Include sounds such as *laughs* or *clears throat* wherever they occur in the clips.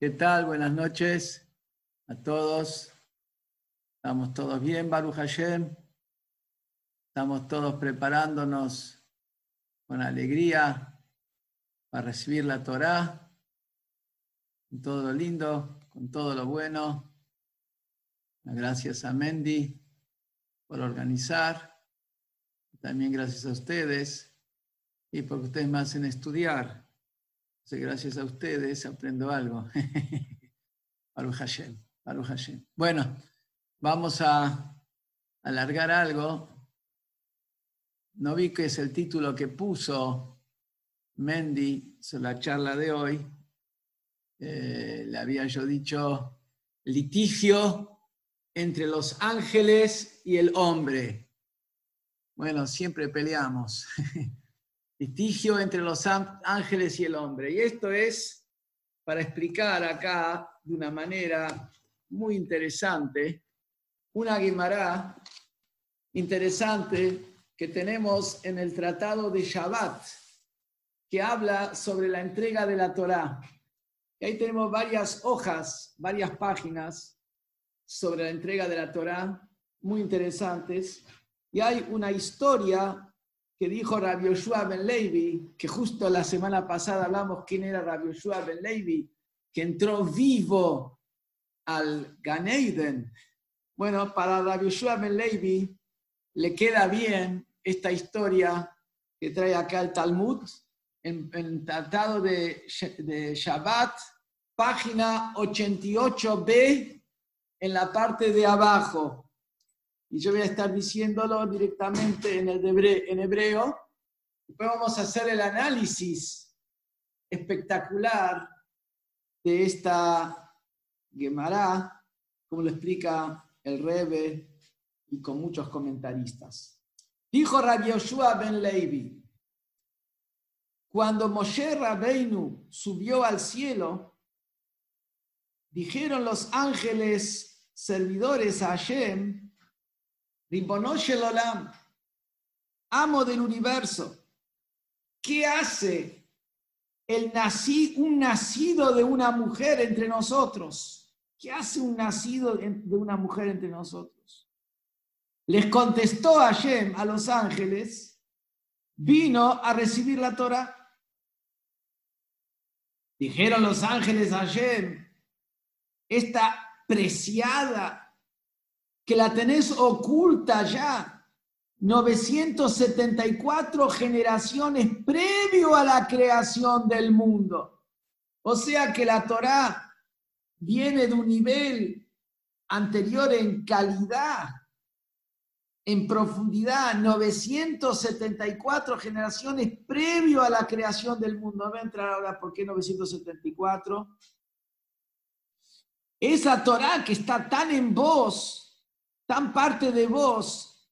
¿Qué tal? Buenas noches a todos. ¿Estamos todos bien, Baruch Hashem? Estamos todos preparándonos con alegría para recibir la Torá, con todo lo lindo, con todo lo bueno. Gracias a Mendy por organizar. También gracias a ustedes y porque ustedes me hacen estudiar gracias a ustedes aprendo algo. *laughs* Baruch Hashem. Bueno, vamos a alargar algo. No vi que es el título que puso Mendy sobre la charla de hoy. Eh, le había yo dicho litigio entre los ángeles y el hombre. Bueno, siempre peleamos. *laughs* litigio entre los ángeles y el hombre. Y esto es para explicar acá de una manera muy interesante una Guimará interesante que tenemos en el Tratado de Shabbat, que habla sobre la entrega de la Torá. Y ahí tenemos varias hojas, varias páginas sobre la entrega de la Torá, muy interesantes. Y hay una historia que dijo Rabbi Yoshua Ben Levi, que justo la semana pasada hablamos quién era Rabbi Yoshua Ben Levi, que entró vivo al Ganeiden. Bueno, para Rabbi Yoshua Ben Levi le queda bien esta historia que trae acá el Talmud, en, el Tratado de, de Shabbat, página 88b, en la parte de abajo y yo voy a estar diciéndolo directamente en, el en hebreo. Después vamos a hacer el análisis espectacular de esta Gemara, como lo explica el Rebe y con muchos comentaristas. Dijo Rabbi Yoshua ben Levi, cuando Moshe Rabbeinu subió al cielo, dijeron los ángeles servidores a Hashem, Ribonosh Olam, amo del universo, ¿qué hace el un nacido de una mujer entre nosotros? ¿Qué hace un nacido de una mujer entre nosotros? Les contestó Hashem a los ángeles, vino a recibir la Torah. Dijeron los ángeles a Hashem, esta preciada que la tenés oculta ya. 974 generaciones previo a la creación del mundo. O sea que la Torá viene de un nivel anterior en calidad, en profundidad, 974 generaciones previo a la creación del mundo. Voy a entrar ahora por qué 974. Esa Torá que está tan en vos, tan parte de vos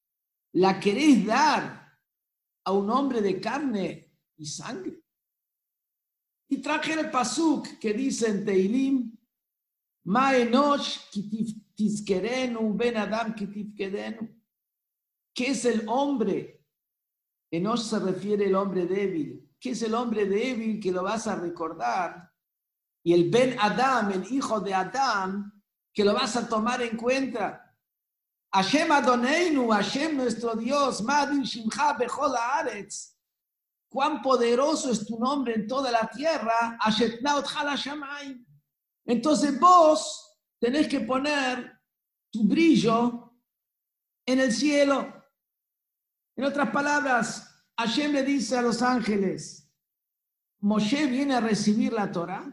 la queréis dar a un hombre de carne y sangre. Y traje el pasuk que dice en Teilim, Ma enosh ben adam ¿Qué es el hombre? Enosh se refiere al hombre débil. ¿Qué es el hombre débil que lo vas a recordar? Y el Ben Adam, el hijo de Adam, que lo vas a tomar en cuenta. Hashem Adoneinu, Hashem nuestro Dios, Madin Shimcha Bechol Haaretz. Cuán poderoso es tu nombre en toda la tierra, Entonces vos tenés que poner tu brillo en el cielo. En otras palabras, Hashem le dice a los ángeles, Moshe viene a recibir la Torah.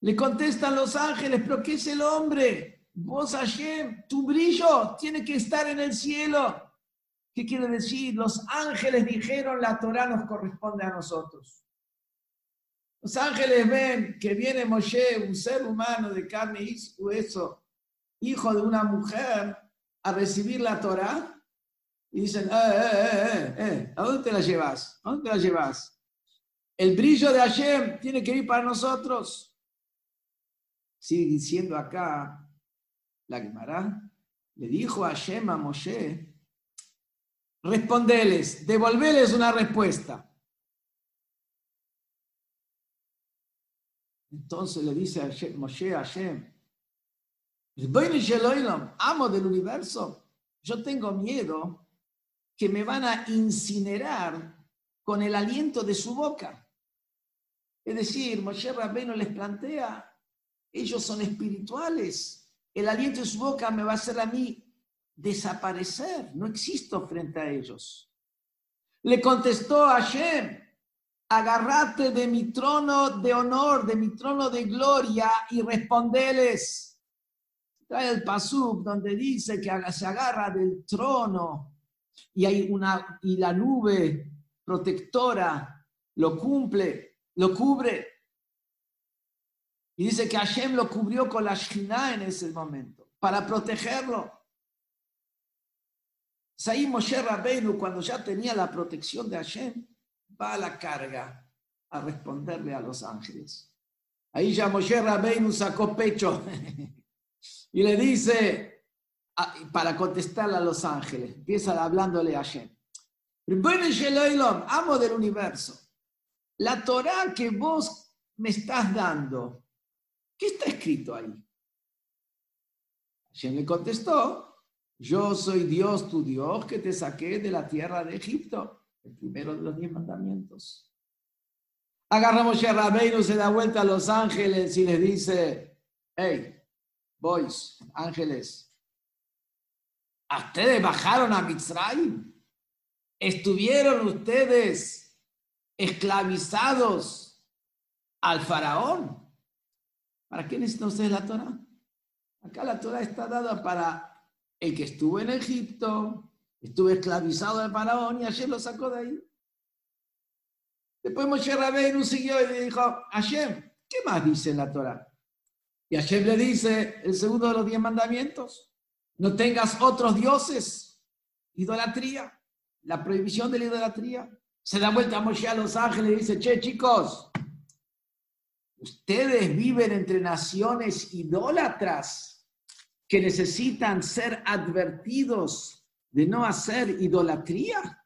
Le contestan los ángeles, pero ¿qué es el hombre? Vos, Hashem, tu brillo tiene que estar en el cielo. ¿Qué quiere decir? Los ángeles dijeron, la Torah nos corresponde a nosotros. Los ángeles ven que viene Moshe, un ser humano de carne y hueso, hijo de una mujer, a recibir la Torah. Y dicen, eh, eh, eh, eh, ¿a dónde te la llevas? ¿A dónde te la llevas? El brillo de Hashem tiene que ir para nosotros. Sigue diciendo acá la le dijo a Hashem a Moshe, respondeles, devolveles una respuesta. Entonces le dice a Moshe a Hashem, amo del universo, yo tengo miedo que me van a incinerar con el aliento de su boca. Es decir, Moshe Rabbeinu les plantea, ellos son espirituales, el aliento de su boca me va a hacer a mí desaparecer, no existo frente a ellos. Le contestó a Hashem, agarrate de mi trono de honor, de mi trono de gloria y respondeles. Trae el pasuk donde dice que se agarra del trono y hay una y la nube protectora lo cumple, lo cubre. Y dice que Hashem lo cubrió con la Shina en ese momento para protegerlo. Ahí Moshe Rabbeinu, cuando ya tenía la protección de Hashem, va a la carga a responderle a los ángeles. Ahí ya Moshe Rabbeinu sacó pecho *laughs* y le dice, para contestarle a los ángeles, empieza hablándole a Hashem. Amo del universo. La Torah que vos me estás dando, ¿qué está escrito ahí? Hashem le contestó, yo soy Dios, tu Dios, que te saqué de la tierra de Egipto, el primero de los diez mandamientos. Agarramos a Rabbeinu, se da vuelta a los ángeles y le dice, hey, boys, ángeles, ¿ustedes bajaron a Mitzrayim? ¿Estuvieron ustedes esclavizados al faraón? ¿Para qué necesitan ustedes la Torah? Acá la Torah está dada para el que estuvo en Egipto, estuvo esclavizado de Faraón y Hashem lo sacó de ahí. Después Moshe Rabbeinu siguió y le dijo, Hashem, ¿qué más dice la Torah? Y Hashem le dice, el segundo de los diez mandamientos, no tengas otros dioses, idolatría, la prohibición de la idolatría. Se da vuelta a Moshe a los ángeles y dice, che chicos, ustedes viven entre naciones idólatras que necesitan ser advertidos de no hacer idolatría.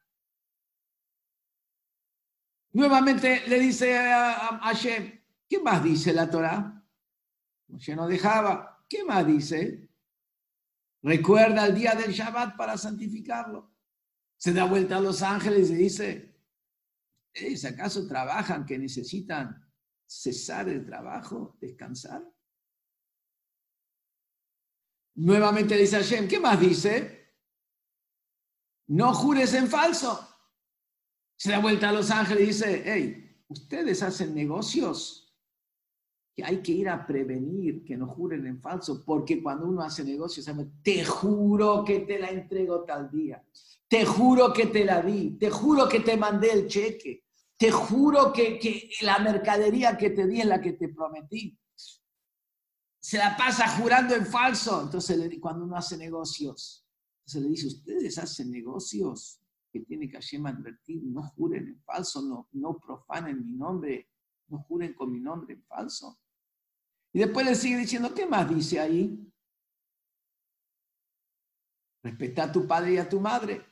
Nuevamente le dice a Hashem, ¿qué más dice la Torah? Moshe no dejaba. ¿Qué más dice? Recuerda el día del Shabbat para santificarlo. Se da vuelta a los ángeles y dice, ¿es acaso trabajan que necesitan cesar el trabajo, descansar? Nuevamente dice Hashem, ¿qué más dice? No jures en falso. Se da vuelta a los ángeles y dice, hey, ustedes hacen negocios que hay que ir a prevenir que no juren en falso, porque cuando uno hace negocios, te juro que te la entrego tal día, te juro que te la di, te juro que te mandé el cheque, te juro que, la mercadería que te di es la que te prometí se la pasa jurando en falso. Entonces, cuando uno hace negocios, se le dice, ustedes hacen negocios que tiene que Hashem advertir, no juren en falso, no, profanen mi nombre, no juren con mi nombre en falso. Y después le sigue diciendo, ¿qué más dice ahí? Respeta a tu padre y a tu madre.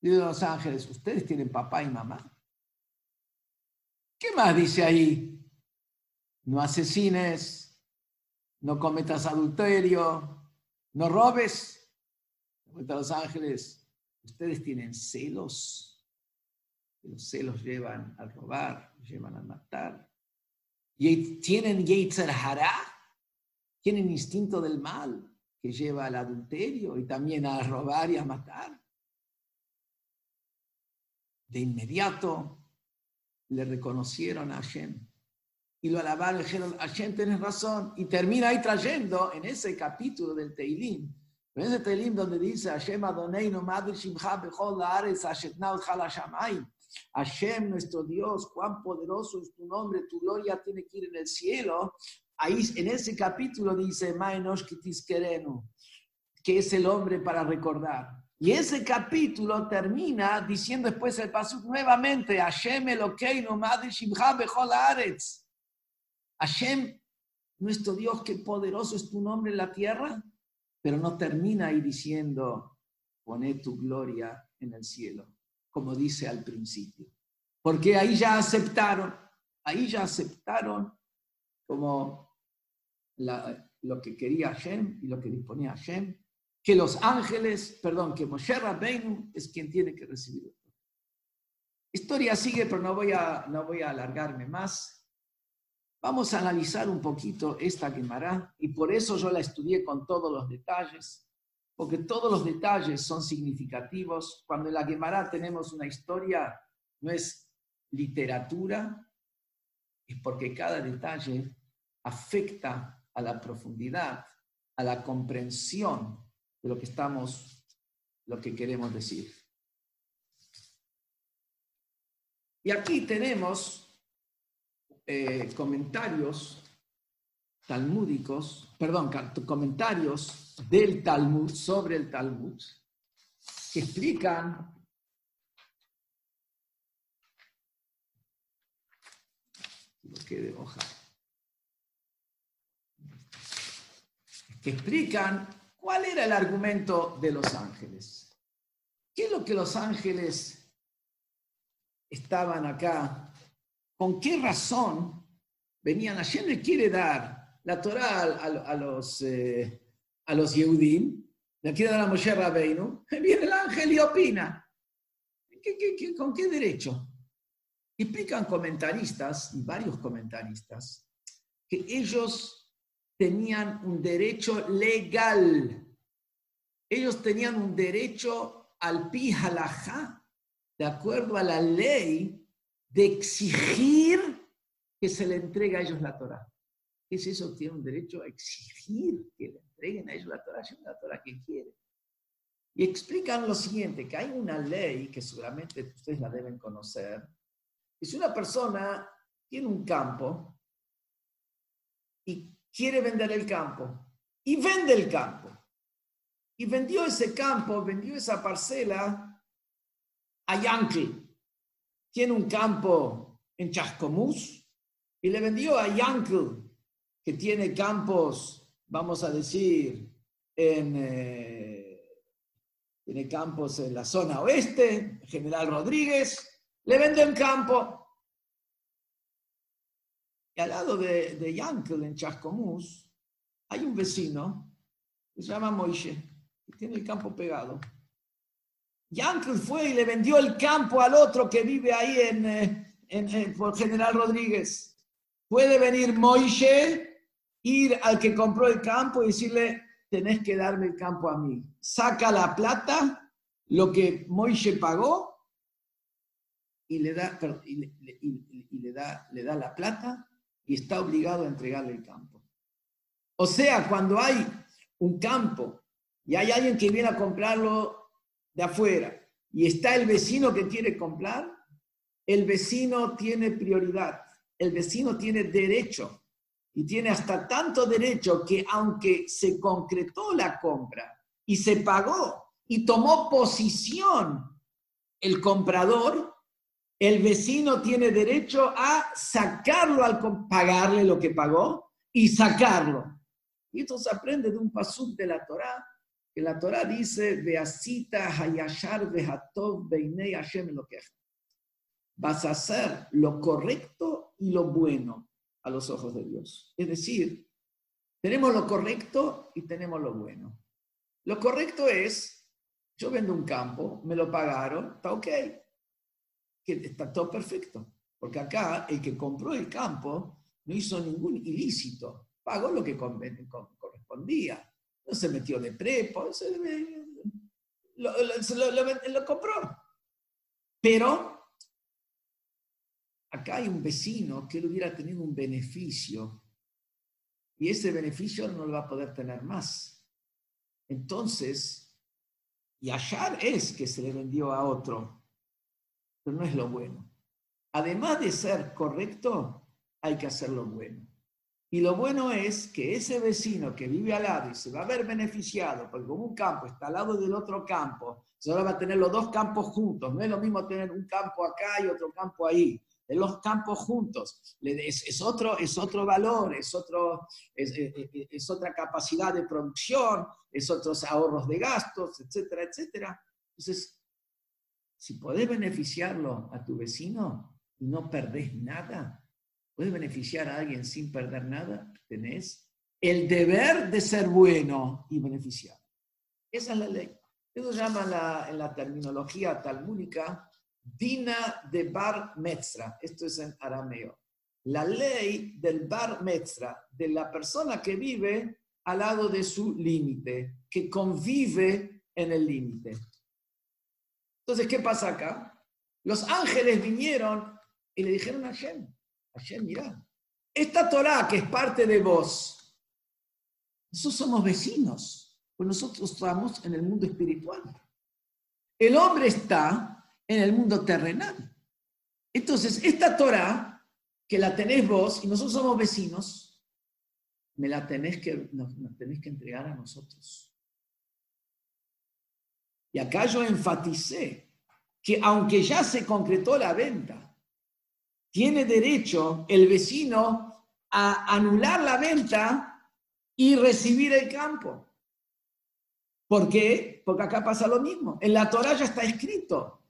Dice los ángeles, ustedes tienen papá y mamá. ¿Qué más dice ahí? No asesines, no cometas adulterio, no robes. A los ángeles, ustedes tienen celos. Los celos llevan a robar, llevan a matar. Y tienen Yetzer Hará, tienen instinto del mal que lleva al adulterio y también a robar y a matar. De inmediato le reconocieron a Hashem y lo alabaron, dijeron, Hashem, tienes razón, y termina ahí trayendo en ese capítulo del Teilim, en ese Teilim donde dice, Hashem Adoneinu Madri Shimcha Bechol Hashem, nuestro Dios, cuán poderoso es tu nombre, tu gloria tiene que ir en el cielo. Ahí en ese capítulo dice, Maenosh Kerenu, que es el hombre para recordar. Y ese capítulo termina diciendo después el paso nuevamente, Hashem Elokeinu Bechol Aretz. Hashem, nuestro Dios, qué poderoso es tu nombre en la tierra, pero no termina ahí diciendo, poné tu gloria en el cielo, como dice al principio. Porque ahí ya aceptaron, ahí ya aceptaron como lo que quería Hashem y lo que disponía Hashem, que los ángeles, perdón, que Moshe Rabbeinu es quien tiene que recibir. Historia sigue, pero no voy a, no voy a alargarme más. Vamos a analizar un poquito esta Gemara y por eso yo la estudié con todos los detalles, porque todos los detalles son significativos. Cuando en la Gemara tenemos una historia, no es literatura, es porque cada detalle afecta a la profundidad, a la comprensión de lo que estamos, lo que queremos decir. Y aquí tenemos eh, comentarios talmúdicos, perdón, comentarios del Talmud sobre el Talmud que explican que explican cuál era el argumento de los ángeles. ¿Qué es lo que los ángeles estaban acá ¿Con qué razón venían? Hashem le quiere dar la Torah a, los, eh, a los Yehudim, le quiere dar a Moshe Rabbeinu, *laughs* viene el ángel y opina. con qué derecho? Explican comentaristas, y varios comentaristas, que ellos tenían un derecho legal. Ellos tenían un derecho al pi de acuerdo a la ley de exigir que se le entregue a ellos la Torah. ¿Qué es eso? Tiene un derecho a exigir que le entreguen a ellos la Torah, la Torah que quiere. Y explican lo siguiente, que hay una ley que seguramente ustedes la deben conocer, que si una persona tiene un campo y quiere vender el campo, y vende el campo, y vendió ese campo, vendió esa parcela a Yankee, tiene un campo en Chascomús y le vendió a Yankel, que tiene campos, vamos a decir, en, eh, tiene campos en la zona oeste, General Rodríguez, le vende un campo. Y al lado de, de Yankel, en Chascomús, hay un vecino que se llama Moishe, que tiene el campo pegado. Yankel fue y le vendió el campo al otro que vive ahí en, eh, en, por General Rodríguez. Puede venir Moishe, ir al que compró el campo y decirle, tenés que darme el campo a mí. Saca la plata, lo que Moishe pagó, y le da, y le, da, le da la plata y está obligado a entregarle el campo. O sea, cuando hay un campo y hay alguien que viene a comprarlo de afuera y está el vecino que quiere comprar, el vecino tiene prioridad, el vecino tiene derecho y tiene hasta tanto derecho que aunque se concretó la compra y se pagó y tomó posición el comprador, el vecino tiene derecho a sacarlo al pagarle lo que pagó y sacarlo. Y esto se aprende de un pasuk de la Torá que la Torah dice, hayashar beinei Hashem lo Vas a hacer lo correcto y lo bueno a los ojos de Dios. Es decir, tenemos lo correcto y tenemos lo bueno. Lo correcto es, yo vendo un campo, me lo pagaron, está ok, que está todo perfecto. Porque acá el que compró el campo no hizo ningún ilícito, pagó lo que correspondía no se metió de prepo, lo, compró. Pero acá hay un vecino que él hubiera tenido un beneficio y ese beneficio no lo va a poder tener más. Entonces, y Yashar es que se le vendió a otro, pero no es lo bueno. Además de ser correcto, hay que hacer lo bueno. Y lo bueno es que ese vecino que vive al lado y se va a ver beneficiado, porque como un campo está al lado del otro campo, solo va a tener los dos campos juntos. No es lo mismo tener un campo acá y otro campo ahí. De los campos juntos. Es, otro, es otro valor, es, otro, es, otra capacidad de producción, es otros ahorros de gastos, etcétera, etcétera. Entonces, si podés beneficiarlo a tu vecino y no perdés nada, puedes beneficiar a alguien sin perder nada, tenés el deber de ser bueno y beneficiar. Esa es la ley. Eso se llama en la terminología talmúdica Dina de Bar Metzra. Esto es en arameo. La ley del Bar Metzra, de la persona que vive al lado de su límite, que convive en el límite. Entonces, ¿qué pasa acá? Los ángeles vinieron y le dijeron a Hashem, mira, esta Torah que es parte de vos, nosotros somos vecinos, pues nosotros estamos en el mundo espiritual. El hombre está en el mundo terrenal. Entonces, esta Torah, que la tenés vos y nosotros somos vecinos, me la tenés que, nos, tenés que entregar a nosotros. Y acá yo enfaticé que aunque ya se concretó la venta, tiene derecho el vecino a anular la venta y recibir el campo. ¿Por qué? Porque acá pasa lo mismo. En la Torah ya está escrito.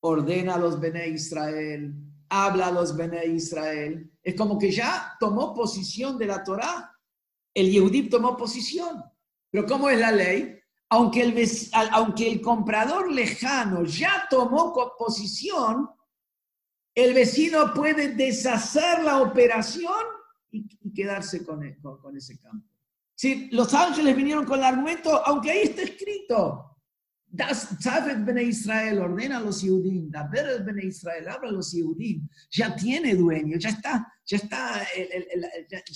Ordena a los Bene Israel, habla a los Bene Israel. Es como que ya tomó posición de la Torah. El Yehudí tomó posición. Pero ¿cómo es la ley? Aunque el, aunque el comprador lejano ya tomó posición, el vecino puede deshacer la operación y, quedarse con, e, con, ese campo. Si los ángeles vinieron con el argumento, aunque ahí está escrito, Das Bene Israel, ordena a los Yehudim, Daber Bene Israel, habla a los Yehudim, ya tiene dueño, ya está, ya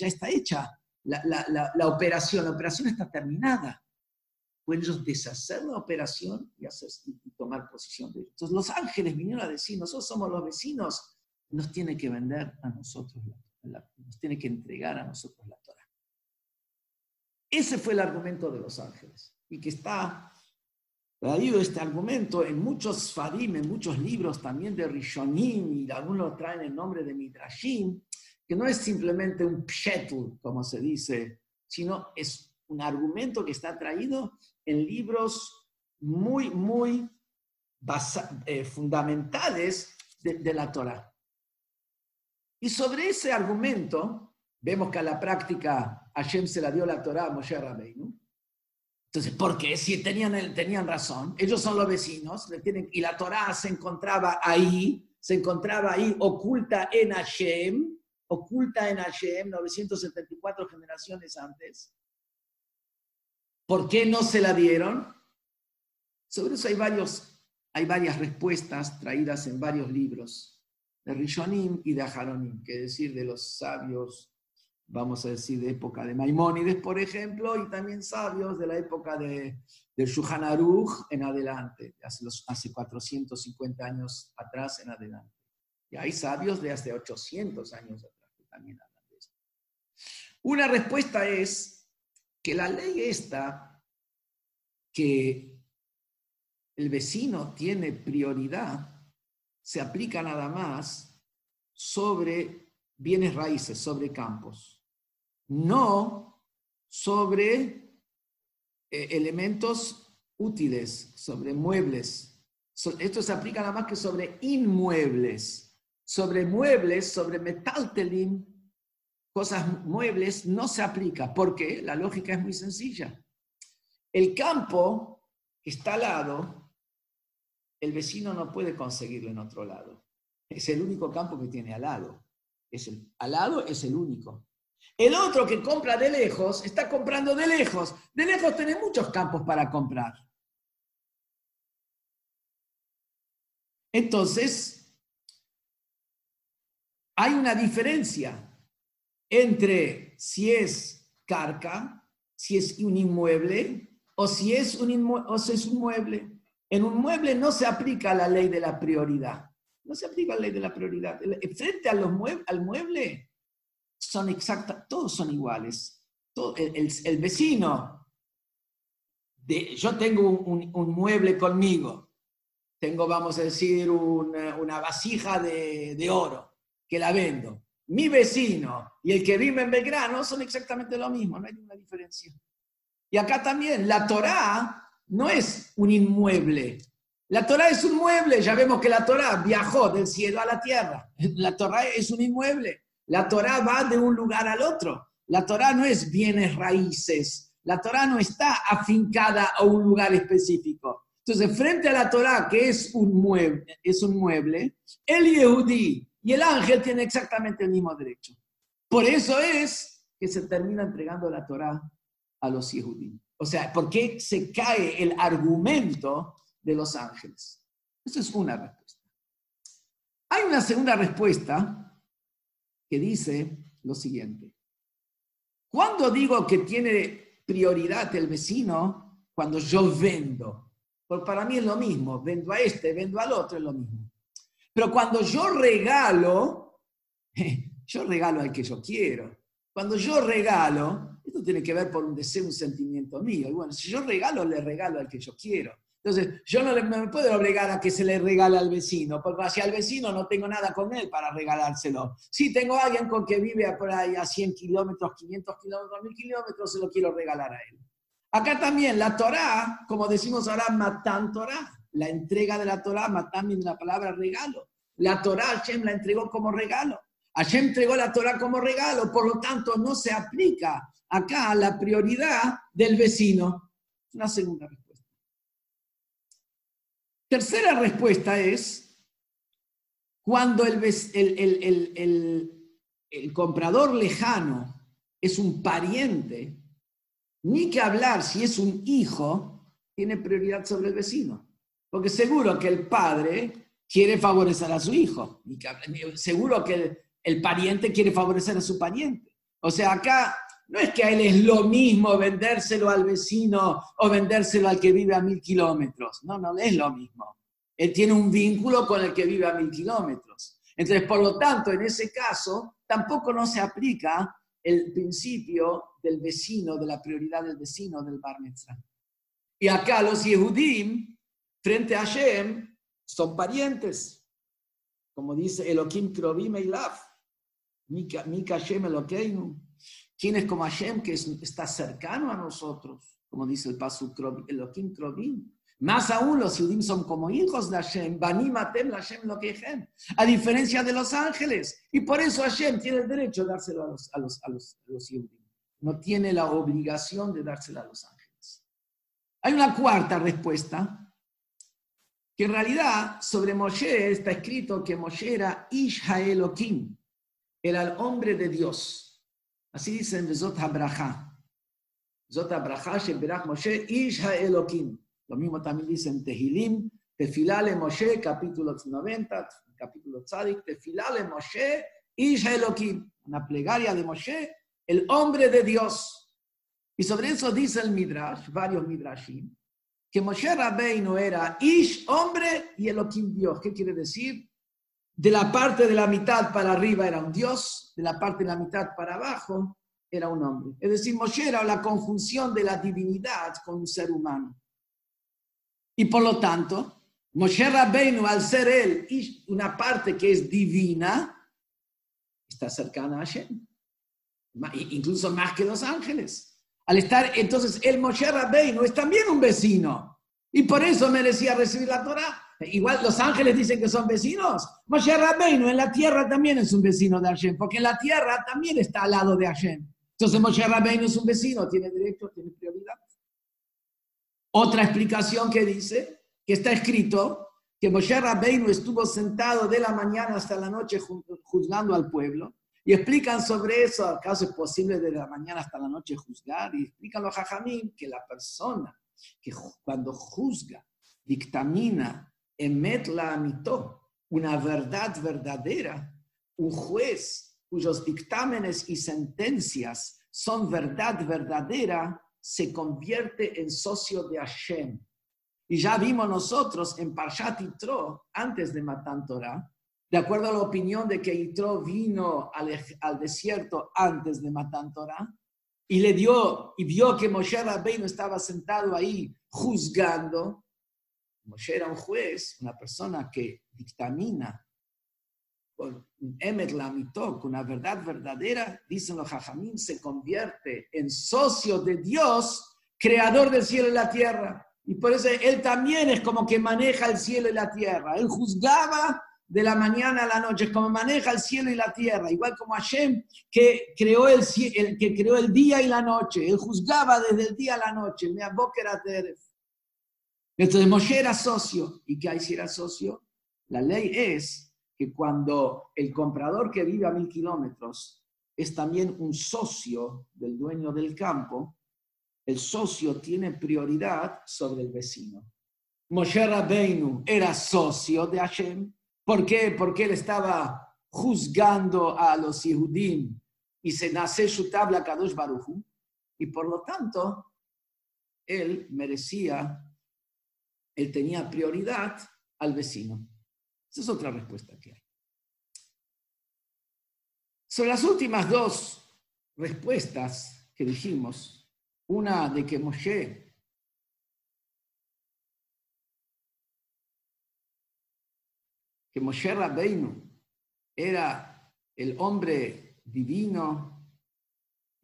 está, hecha la, operación, la operación está terminada. Pueden ellos deshacer la operación y, hacer, y tomar posición de ellos. Entonces los ángeles vinieron a decir, nosotros somos los vecinos, nos tiene que vender a nosotros, nos tiene que entregar a nosotros la Torah. Ese fue el argumento de los ángeles y que está traído este argumento en muchos fadim, en muchos libros también de Rishonim y algunos traen el nombre de Midrashim, que no es simplemente un pshetl, como se dice, sino es un argumento que está traído en libros muy, muy eh, fundamentales de, la Torah. Y sobre ese argumento, vemos que a la práctica Hashem se la dio la Torah a Moshe Rabbeinu. Entonces, ¿por qué? Si tenían, tenían razón, ellos son los vecinos, y la Torah se encontraba ahí, se encontraba ahí oculta en Hashem, oculta en Hashem, 974 generaciones antes. ¿Por qué no se la dieron? Sobre eso hay, varias respuestas traídas en varios libros, de Rishonim y de Aharonim, que decir de los sabios, vamos a decir, de época de Maimónides, por ejemplo, y también sabios de la época de, Aruch en adelante, hace, hace 450 años atrás en adelante. Y hay sabios de hace 800 años atrás que también hablan de. Una respuesta es que la ley esta, que el vecino tiene prioridad, se aplica nada más sobre bienes raíces, sobre campos, no sobre eh, elementos útiles, sobre muebles. esto se aplica nada más que sobre inmuebles, sobre muebles, sobre metaltelim, cosas muebles, no se aplica. ¿Por qué? La lógica es muy sencilla. El campo está al lado el vecino no puede conseguirlo en otro lado. Es el único campo que tiene al lado. Es el, al lado es el único. El otro que compra de lejos, está comprando de lejos. De lejos tiene muchos campos para comprar. Entonces, hay una diferencia entre si es carca, si es un inmueble, o si es un, o si es un mueble. En un mueble no se aplica la ley de la prioridad. No se aplica la ley de la prioridad. Frente a los al mueble, son exactas, todos son iguales. el, vecino, yo tengo un, mueble conmigo, tengo, vamos a decir, una, vasija de, oro que la vendo. Mi vecino y el que vive en Belgrano son exactamente lo mismo, no hay ninguna diferencia. Y acá también, la Torá no es un inmueble. La Torah es un mueble, ya vemos que la Torah viajó del cielo a la tierra. *laughs* La Torah es un inmueble. La Torah va de un lugar al otro. La Torah no es bienes raíces. La Torah no está afincada a un lugar específico. Entonces, frente a la Torah, que es un mueble, es un mueble el Yehudi y el ángel tienen exactamente el mismo derecho. Por eso es que se termina entregando la Torah a los Yehudi. O sea, ¿por qué se cae el argumento de los ángeles? Esa es una respuesta. Hay una segunda respuesta que dice lo siguiente. Cuando digo que tiene prioridad el vecino, cuando yo vendo, porque para mí es lo mismo, vendo a este, vendo al otro, es lo mismo. Pero cuando yo regalo, *laughs* yo regalo al que yo quiero. Cuando yo regalo, esto tiene que ver por un deseo, un sentimiento mío. Y bueno, si yo regalo, le regalo al que yo quiero. Entonces, yo no me puedo obligar a que se le regale al vecino, porque hacia el vecino no tengo nada con él para regalárselo. Si tengo a alguien con que vive por ahí a 100 kilómetros, 500 kilómetros, 1000 kilómetros, se lo quiero regalar a él. Acá también la Torá, como decimos ahora, matan Torá, la entrega de la Torá, matan de la palabra regalo. La Torá Hashem la entregó como regalo. Hashem entregó la Torá como regalo, por lo tanto no se aplica acá la prioridad del vecino. Una segunda respuesta. Tercera respuesta es cuando el comprador lejano es un pariente ni que hablar si es un hijo, tiene prioridad sobre el vecino. Porque seguro que el padre quiere favorecer a su hijo. Seguro que el, pariente quiere favorecer a su pariente. O sea, acá no es que a él es lo mismo vendérselo al vecino o vendérselo al que vive a mil kilómetros. No, no es lo mismo. Él tiene un vínculo con el que vive a mil kilómetros. Entonces, por lo tanto, en ese caso, tampoco no se aplica el principio del vecino, de la prioridad del vecino del Bar Mitzvah. Y acá los Yehudim, frente a Hashem, son parientes. Como dice Elohim Krovim Eilaf, Mika Hashem Elokeinu. ¿Quién es como Hashem que está cercano a nosotros? Como dice el paso Elohim Krovim. Más aún, los judíos son como hijos de Hashem, Banimatem Hashem lo a diferencia de los ángeles. Y por eso Hashem tiene el derecho de dárselo a los, a los, a los, No tiene la obligación de dárselo a los ángeles. Hay una cuarta respuesta, que en realidad sobre Moshe está escrito que Moshe era Ishaelokim, era el hombre de Dios. Así dice en Zot HaBracha. Zot HaBracha, Sheberach Moshe, Ishaelokim. Lo mismo también dice en Tehilim, Tefilale Moshe, capítulo 90, capítulo Tzadik, Tefilale Moshe, Isha Elohim, una plegaria de Moshe, el hombre de Dios. Y sobre eso dice el Midrash, varios Midrashim, que Moshe no era Ish, hombre, y Elohim, Dios. ¿Qué quiere decir? De la parte de la mitad para arriba era un Dios, de la parte de la mitad para abajo era un hombre. Es decir, Moshe era la conjunción de la divinidad con un ser humano. Y por lo tanto, Moshe Rabbeinu, al ser él una parte que es divina, está cercana a Hashem, incluso más que los ángeles. Al estar, entonces, el Moshe Rabbeinu es también un vecino. Y por eso merecía recibir la Torah. Igual los ángeles dicen que son vecinos. Moshe Rabbeinu en la tierra también es un vecino de Hashem, porque en la tierra también está al lado de Hashem. Entonces Moshe Rabbeinu es un vecino, tiene derecho, tiene prioridad. Otra explicación que dice, que está escrito, que Moshe Rabbeinu estuvo sentado de la mañana hasta la noche juzgando al pueblo, y explican sobre eso, acaso es posible de la mañana hasta la noche juzgar, y explican los jajamín que la persona que cuando juzga, dictamina, emet la amitó, una verdad verdadera, un juez cuyos dictámenes y sentencias son verdad verdadera, se convierte en socio de Hashem. Y ya vimos nosotros en Parshat Yitro, antes de Matan Torah, de acuerdo a la opinión de que Yitro vino al, desierto antes de Matan Torah, y le dio, y vio que Moshe Rabbeinu estaba sentado ahí juzgando. Moshe era un juez, una persona que dictamina con Emet Lamito, con una verdad verdadera, dicen los Jajamín, se convierte en socio de Dios, creador del cielo y la tierra. Y por eso él también es como que maneja el cielo y la tierra. Él juzgaba de la mañana a la noche, como maneja el cielo y la tierra, igual como Hashem que creó el, que creó el día y la noche, él juzgaba desde el día a la noche, me era Entonces Moshe era socio, ¿y qué hay si era socio? La ley es que cuando el comprador que vive a mil kilómetros es también un socio del dueño del campo, el socio tiene prioridad sobre el vecino. Moshe Rabbeinu era socio de Hashem. ¿Por qué? Porque él estaba juzgando a los Yehudim y se nace su tabla Kadosh Baruchu. Y por lo tanto, él merecía, él tenía prioridad al vecino. Esa es otra respuesta que hay. Sobre las últimas dos respuestas que dijimos, una de que Moshe que Moshe Rabbeinu era el hombre divino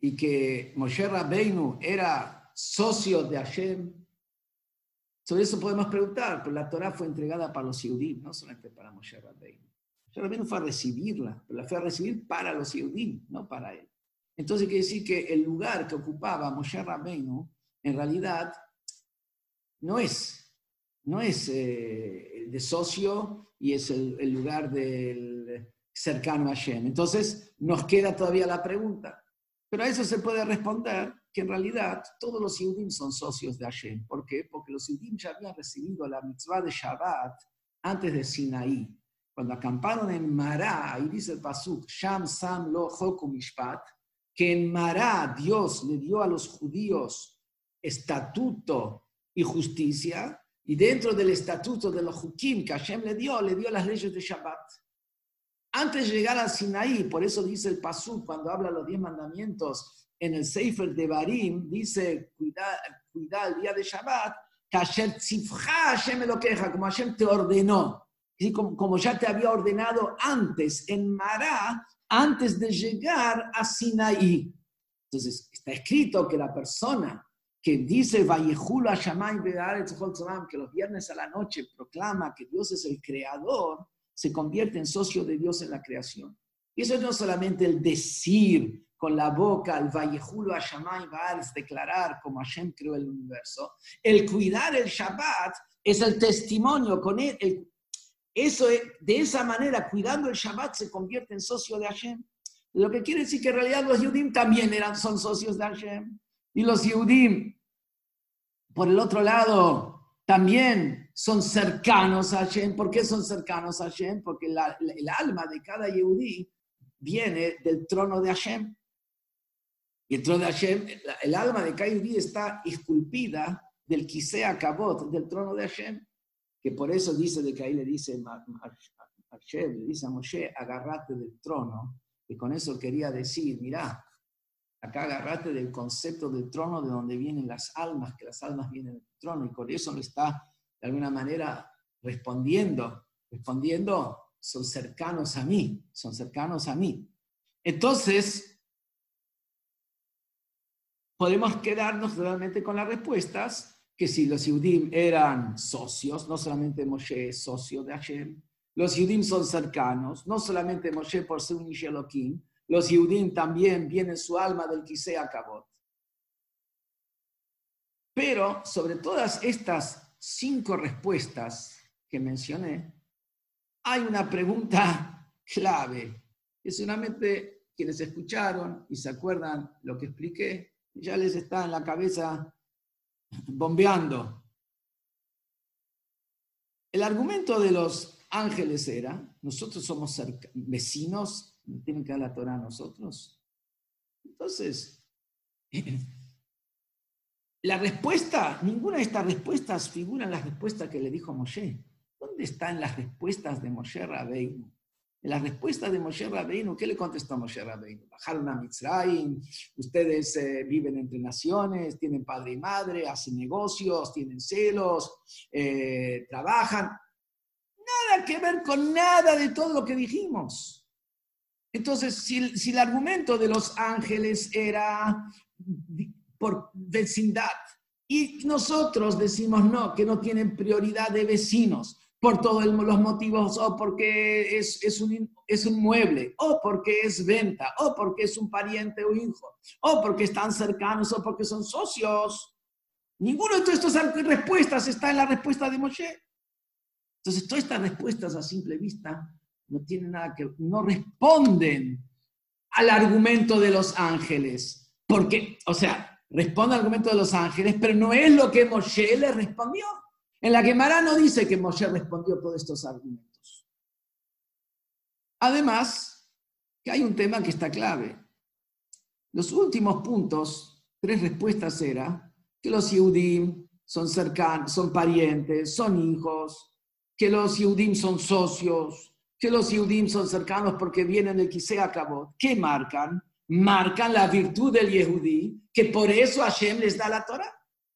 y que Moshe Rabbeinu era socio de Hashem. Sobre eso podemos preguntar, pero la Torah fue entregada para los Yehudim, no solamente para Moshe Rabbeinu. Moshe Rabbeinu fue a recibirla, pero la fue a recibir para los Yehudim, no para él. Entonces quiere decir que el lugar que ocupaba Moshe Rabbeinu, en realidad, no es, no es eh, de socio y es el, lugar del cercano a Hashem. Entonces, nos queda todavía la pregunta. Pero a eso se puede responder que en realidad todos los Yehudim son socios de Hashem. ¿Por qué? Porque los Yehudim ya habían recibido la mitzvah de Shabbat antes de Sinaí. Cuando acamparon en Mará, ahí dice el Pasuk, Sham Sam Lo Mishpat, que en Mará Dios le dio a los judíos estatuto y justicia, y dentro del estatuto de los Hukim que Hashem le dio, le dio las leyes de Shabbat. Antes de llegar a Sinaí, por eso dice el Pasú cuando habla los diez mandamientos en el Sefer de Barim, dice, cuida, cuida el día de Shabbat, que Hashem me lo queja, como Hashem te ordenó. Y como, como ya te había ordenado antes en Mará, antes de llegar a Sinaí. Entonces, está escrito que la persona que dice Vayehulu que los viernes a la noche proclama que Dios es el creador, se convierte en socio de Dios en la creación. Y eso no es solamente el decir con la boca, el Vayehulu Hashamay es declarar como Hashem creó el universo. El cuidar el Shabbat es el testimonio con él. eso, de esa manera, cuidando el Shabbat, se convierte en socio de Hashem. Lo que quiere decir que en realidad los Yudim también eran, son socios de Hashem. Y los Yehudim, por el otro lado, también son cercanos a Hashem. ¿Por qué son cercanos a Hashem? Porque el alma de cada Yehudí viene del trono de Hashem. Y el trono de Hashem, el alma de cada Yehudí está esculpida del Kisea Kabot, del trono de Hashem. Que por eso dice de que ahí le dice Hashem, le dice a Moshe, agarrate del trono. Y con eso quería decir, mirá, Acá agarrate del concepto del trono de donde vienen las almas, que las almas vienen del trono, y con eso lo está de alguna manera respondiendo, respondiendo, son cercanos a mí, son cercanos a mí. Entonces, podemos quedarnos realmente con las respuestas, que si los Yudim eran socios, no solamente Moshe es socio de Hashem, los Yudim son cercanos, no solamente Moshe por ser un Ishelokim, los Yehudim también vienen su alma del Kisea Kabot. Pero sobre todas estas cinco respuestas que mencioné, hay una pregunta *laughs* clave, que seguramente quienes escucharon y se acuerdan lo que expliqué, ya les está en la cabeza bombeando. El argumento de los ángeles era, nosotros somos vecinos tienen que dar la Torah a nosotros. Entonces, *clears throat* la respuesta, ninguna de estas respuestas figura en las respuestas que le dijo Moshe. ¿Dónde están las respuestas de Moshe Rabbeinu? En las respuestas de Moshe Rabbeinu, ¿qué le contestó Moshe Rabbeinu? Bajaron a Mitzrayim, ustedes eh, viven entre naciones, tienen padre y madre, hacen negocios, tienen celos, eh, trabajan. Nada que ver con nada de todo lo que dijimos. Entonces, si, el argumento de los ángeles era por vecindad y nosotros decimos no, que no tienen prioridad de vecinos, por todos los motivos, o porque es, es, un, es un mueble, o porque es venta, o porque es un pariente o hijo, o porque están cercanos, o porque son socios. Ninguno de todas estas respuestas está en la respuesta de Moshe. Entonces, todas estas respuestas a simple vista no tienen nada que no responden al argumento de los ángeles. Porque, o sea, responde al argumento de los ángeles, pero no es lo que Moshe le respondió. En la Gemara no dice que Moshe respondió todos estos argumentos. Además, que hay un tema que está clave. Los últimos puntos, tres respuestas era que los Yehudim son cercanos, son parientes, son hijos, que los Yehudim son socios, que los Yehudim son cercanos porque vienen del Kisea Kabot. ¿Qué marcan? Marcan la virtud del Yehudí, que por eso Hashem les da la Torah.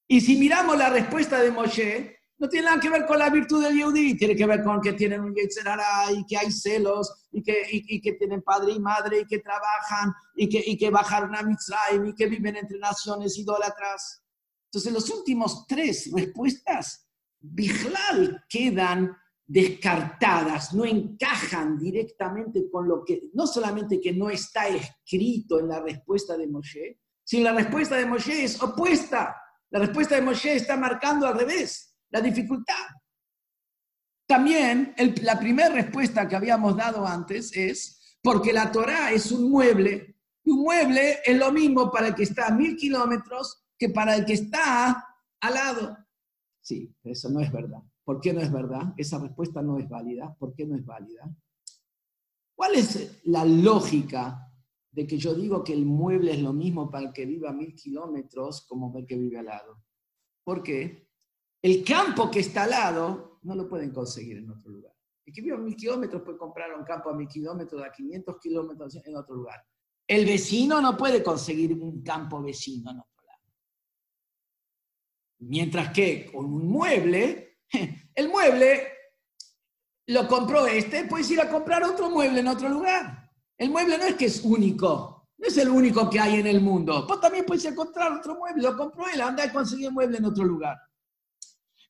Y si miramos la respuesta de Moshe, no tiene nada que ver con la virtud del Yehudi, tiene que ver con que tienen un Yetzerara y que hay celos y que, y, que tienen padre y madre y que trabajan y que, y que bajaron a Mitzrayim y que viven entre naciones idólatras. Entonces, los últimos tres respuestas, Bijlal, quedan descartadas, no encajan directamente con lo que, no solamente que no está escrito en la respuesta de Moshe, sino la respuesta de Moshe es opuesta. La respuesta de Moshe está marcando al revés la dificultad. También la primera respuesta que habíamos dado antes es porque la Torah es un mueble y un mueble es lo mismo para el que está a mil kilómetros que para el que está al lado. Sí, eso no es verdad. ¿Por qué no es verdad? Esa respuesta no es válida. ¿Por qué no es válida? ¿Cuál es la lógica de que yo digo que el mueble es lo mismo para el que vive a mil kilómetros como para el que vive al lado? ¿Por qué? El campo que está al lado no lo pueden conseguir en otro lugar. El que vive a mil kilómetros puede comprar un campo a mil kilómetros, a 500 kilómetros en otro lugar. El vecino no puede conseguir un campo vecino en otro lado. Mientras que con un mueble, *laughs* el mueble lo compró este, puedes ir a comprar otro mueble en otro lugar. El mueble no es que es único, no es el único que hay en el mundo. Vos también puedes encontrar otro mueble, lo compró él, anda a conseguir mueble en otro lugar.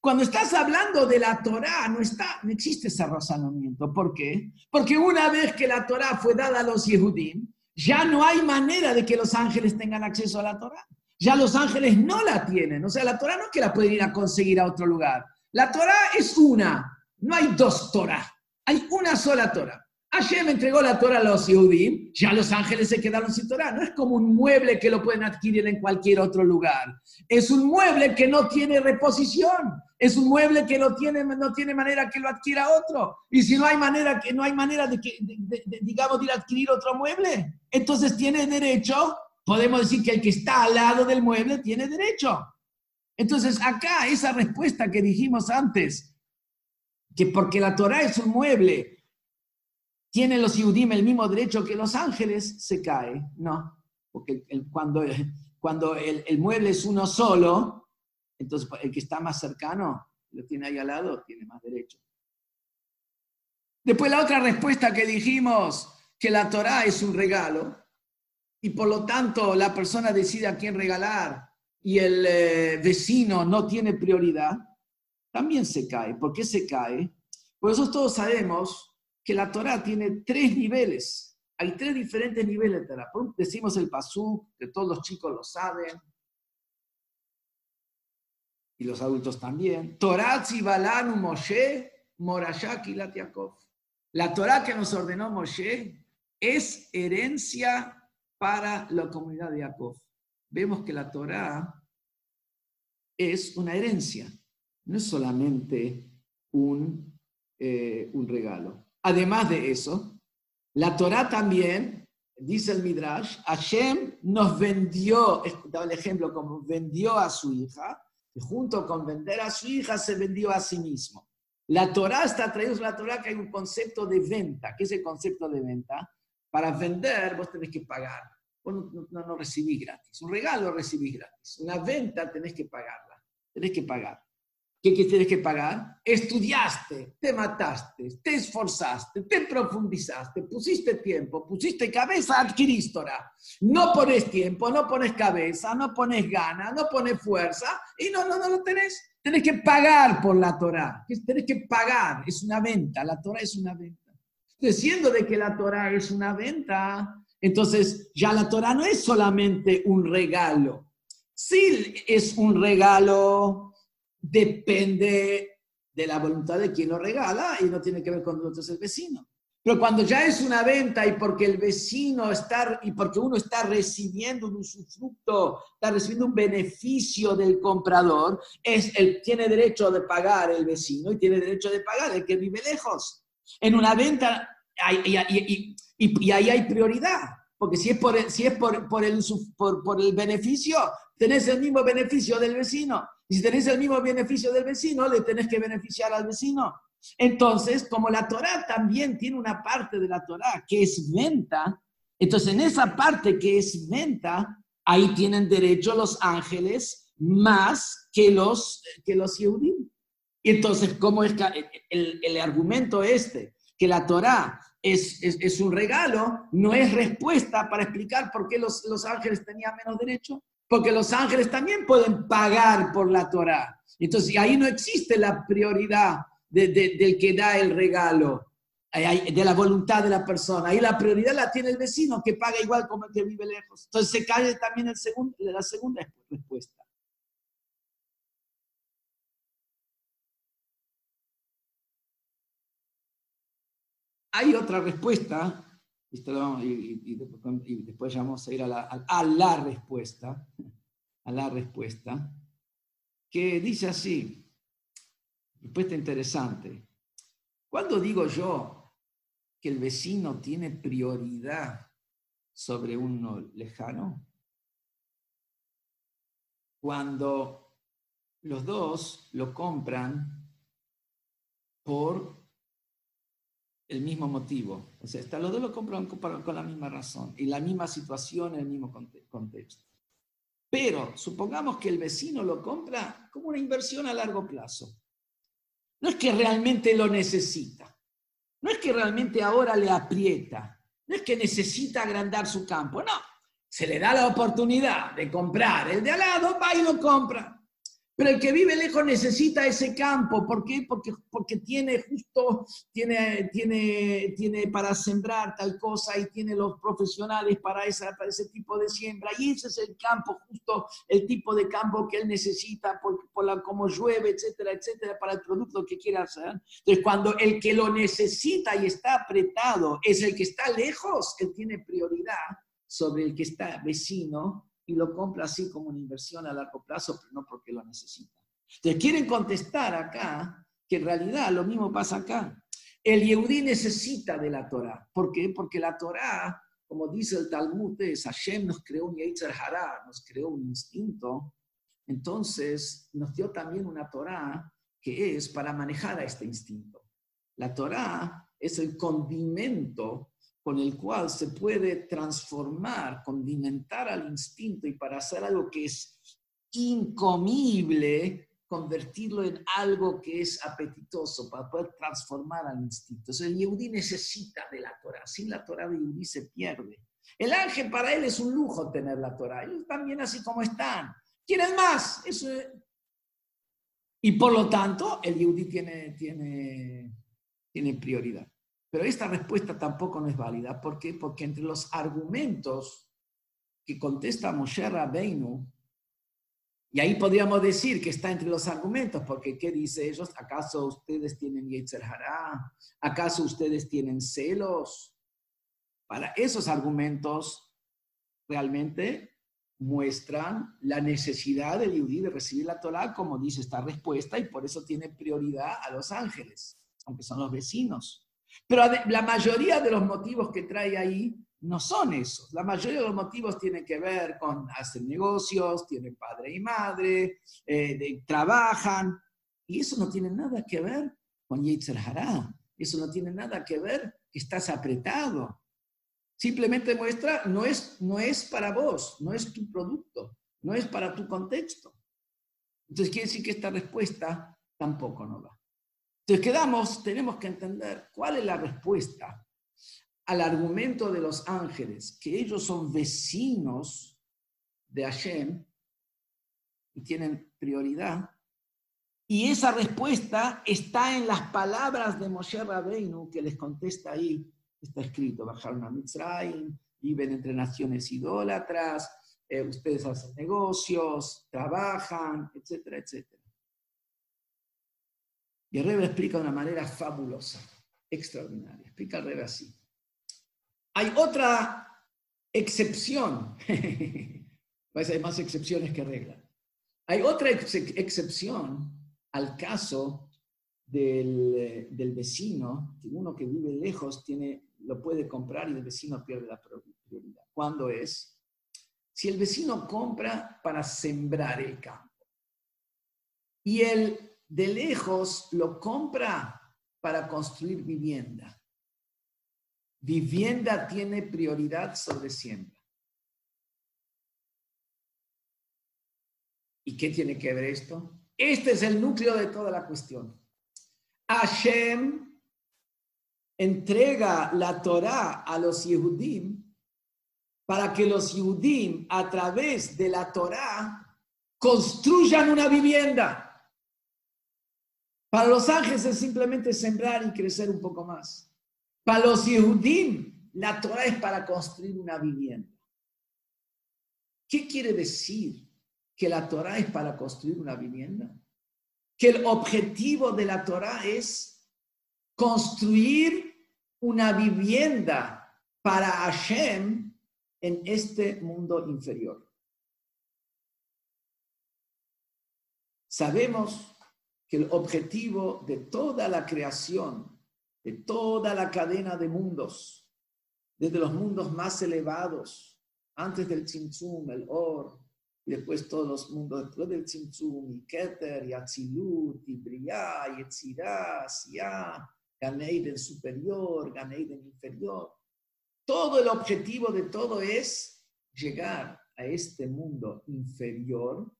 Cuando estás hablando de la Torá, no, está, no existe ese razonamiento. ¿Por qué? Porque una vez que la Torá fue dada a los Yehudim, ya no hay manera de que los ángeles tengan acceso a la Torá. Ya los ángeles no la tienen. O sea, la Torá no es que la pueden ir a conseguir a otro lugar. La Torá es una. No hay dos Torá. Hay una sola Torá. Hashem entregó la Torah a los Yehudim, ya los ángeles se quedaron sin Torah. No es como un mueble que lo pueden adquirir en cualquier otro lugar. Es un mueble que no tiene reposición. Es un mueble que no tiene, no tiene manera que lo adquiera otro. Y si no hay manera, que, no hay manera de, que, digamos, de adquirir otro mueble, entonces tiene derecho, podemos decir que el que está al lado del mueble tiene derecho. Entonces acá esa respuesta que dijimos antes, que porque la Torah es un mueble, ¿Tienen los Yudim el mismo derecho que los ángeles? Se cae. No, porque cuando, cuando el, mueble es uno solo, entonces el que está más cercano, lo tiene ahí al lado, tiene más derecho. Después la otra respuesta que dijimos, que la Torah es un regalo y por lo tanto la persona decide a quién regalar y el eh, vecino no tiene prioridad, también se cae. ¿Por qué se cae? Por eso todos sabemos que la Torah tiene tres niveles. Hay tres diferentes niveles de Torah. Decimos el pasú, que todos los chicos lo saben, y los adultos también. Torah Tzibalanu Moshe, Morashak y La Torah que nos ordenó Moshe es herencia para la comunidad de Jacob. Vemos que la Torah es una herencia, no es solamente un, eh, un regalo. Además de eso, la Torah también, dice el Midrash, Hashem nos vendió, daba el ejemplo como vendió a su hija, junto con vender a su hija se vendió a sí mismo. La Torah está traída la Torah que hay un concepto de venta. ¿Qué es el concepto de venta? Para vender vos tenés que pagar. No, no, no recibís gratis. Un regalo recibís gratis. Una venta tenés que pagarla. Tenés que pagar. ¿Qué tienes que pagar? Estudiaste, te mataste, te esforzaste, te profundizaste, pusiste tiempo, pusiste cabeza, adquiriste Torah. No pones tiempo, no pones cabeza, no pones gana, no pones fuerza y no, no, no lo tenés. Tenés que pagar por la Torah. Tenés que pagar, es una venta, la Torah es una venta. Entonces, siendo de que la Torah es una venta, entonces ya la Torah no es solamente un regalo. Sí es un regalo, depende de la voluntad de quien lo regala y no tiene que ver con nosotros el vecino. Pero cuando ya es una venta y porque el vecino está, y porque uno está recibiendo un usufructo, está recibiendo un beneficio del comprador, tiene derecho de pagar el vecino y tiene derecho de pagar el que vive lejos. En una venta, y, ahí hay prioridad, porque si es por si es por, por, el, por, por el beneficio, tenés el mismo beneficio del vecino. Y si tenés el mismo beneficio del vecino, le tenés que beneficiar al vecino. Entonces, como la Torah también tiene una parte de la Torah que es venta, entonces en esa parte que es venta, ahí tienen derecho los ángeles más que los, que los Y entonces, ¿cómo es el, el argumento este? Que la Torah es, es, un regalo, no es respuesta para explicar por qué los, los ángeles tenían menos derecho, porque los ángeles también pueden pagar por la Torah. Entonces, ahí no existe la prioridad del que da el regalo, de la voluntad de la persona. Ahí la prioridad la tiene el vecino, que paga igual como el que vive lejos. Entonces se cae también el segundo, la segunda respuesta. Hay otra respuesta, y, después vamos a ir a la, a la respuesta, *laughs* a la respuesta, que dice así, Respuesta interesante. ¿Cuándo digo yo que el vecino tiene prioridad sobre uno lejano? Cuando los dos lo compran por el mismo motivo. O sea, los dos lo compran con la misma razón y la misma situación en el mismo contexto. Pero supongamos que el vecino lo compra como una inversión a largo plazo. No es que realmente lo necesita. No es que realmente ahora le aprieta. No es que necesita agrandar su campo. No. Se le da la oportunidad de comprar el de al lado, va y lo compra. Pero el que vive lejos necesita ese campo. ¿Por qué? Porque, porque tiene justo, tiene, tiene, tiene para sembrar tal cosa y tiene los profesionales para, esa, para ese tipo de siembra. Y ese es el campo, justo el tipo de campo que él necesita por, por la, como llueve, etcétera, etcétera, para el producto que quiera hacer. Entonces, cuando el que lo necesita y está apretado es el que está lejos, él tiene prioridad sobre el que está vecino y lo compra así como una inversión a largo plazo, pero no porque lo necesita. Entonces quieren contestar acá que en realidad lo mismo pasa acá. El Yehudí necesita de la Torah. ¿Por qué? Porque la Torah, como dice el Talmud, es Hashem nos creó un Yetzer Hará, nos creó un instinto. Entonces nos dio también una Torah que es para manejar a este instinto. La Torah es el condimento con el cual se puede transformar, condimentar al instinto y para hacer algo que es incomible, convertirlo en algo que es apetitoso, para poder transformar al instinto. El Yehudi necesita de la Torah. Sin la Torah de Yehudi se pierde. El ángel para él es un lujo tener la Torah. Ellos también así como están. ¿Quieren más? Y por lo tanto, el Yehudi tiene, tiene, tiene prioridad. Pero esta respuesta tampoco no es válida. ¿Por qué? Porque entre los argumentos que contesta Moshe Rabbeinu, y ahí podríamos decir que está entre los argumentos, porque ¿qué dice ellos? ¿Acaso ustedes tienen Yetzer Hará? ¿Acaso ustedes tienen celos? Para esos argumentos realmente muestran la necesidad del Yudí de recibir la Torah, como dice esta respuesta, y por eso tiene prioridad a los ángeles, aunque son los vecinos. Pero la mayoría de los motivos que trae ahí no son esos. La mayoría de los motivos tienen que ver con hacer negocios, tienen padre y madre, eh, trabajan, y eso no tiene nada que ver con Yetzer Hará. Eso no tiene nada que ver que estás apretado. Simplemente muestra, no es, no es para vos, no es tu producto, no es para tu contexto. Entonces quiere decir que esta respuesta tampoco no va. Entonces quedamos, tenemos que entender cuál es la respuesta al argumento de los ángeles, que ellos son vecinos de Hashem y tienen prioridad. Y esa respuesta está en las palabras de Moshe Rabbeinu que les contesta ahí. Está escrito, bajaron a Mitzrayim, viven entre naciones idólatras, eh, ustedes hacen negocios, trabajan, etcétera, etcétera. Y el Rebbe explica de una manera fabulosa, extraordinaria. Explica el Rebbe así. Hay otra excepción. *laughs* Hay más excepciones que reglas. Hay otra excepción al caso del, del, vecino, que uno que vive lejos tiene, lo puede comprar y el vecino pierde la prioridad. ¿Cuándo es? Si el vecino compra para sembrar el campo y el de lejos lo compra para construir vivienda. Vivienda tiene prioridad sobre siembra. ¿Y qué tiene que ver esto? Este es el núcleo de toda la cuestión. Hashem entrega la Torah a los Yehudim para que los Yehudim a través de la Torah construyan una vivienda. Para los ángeles es simplemente sembrar y crecer un poco más. Para los Yehudim, la Torah es para construir una vivienda. ¿Qué quiere decir? que la Torah es para construir una vivienda, que el objetivo de la Torah es construir una vivienda para Hashem en este mundo inferior. Sabemos que el objetivo de toda la creación, de toda la cadena de mundos, desde los mundos más elevados, antes del Tzimtzum, el Or, y después todos los mundos después del Tzimtzum, y Keter, y Atzilut, y Briá, y Etzirá, Siá, Ganeiden superior, Ganeiden inferior. Todo el objetivo de todo es llegar a este mundo inferior,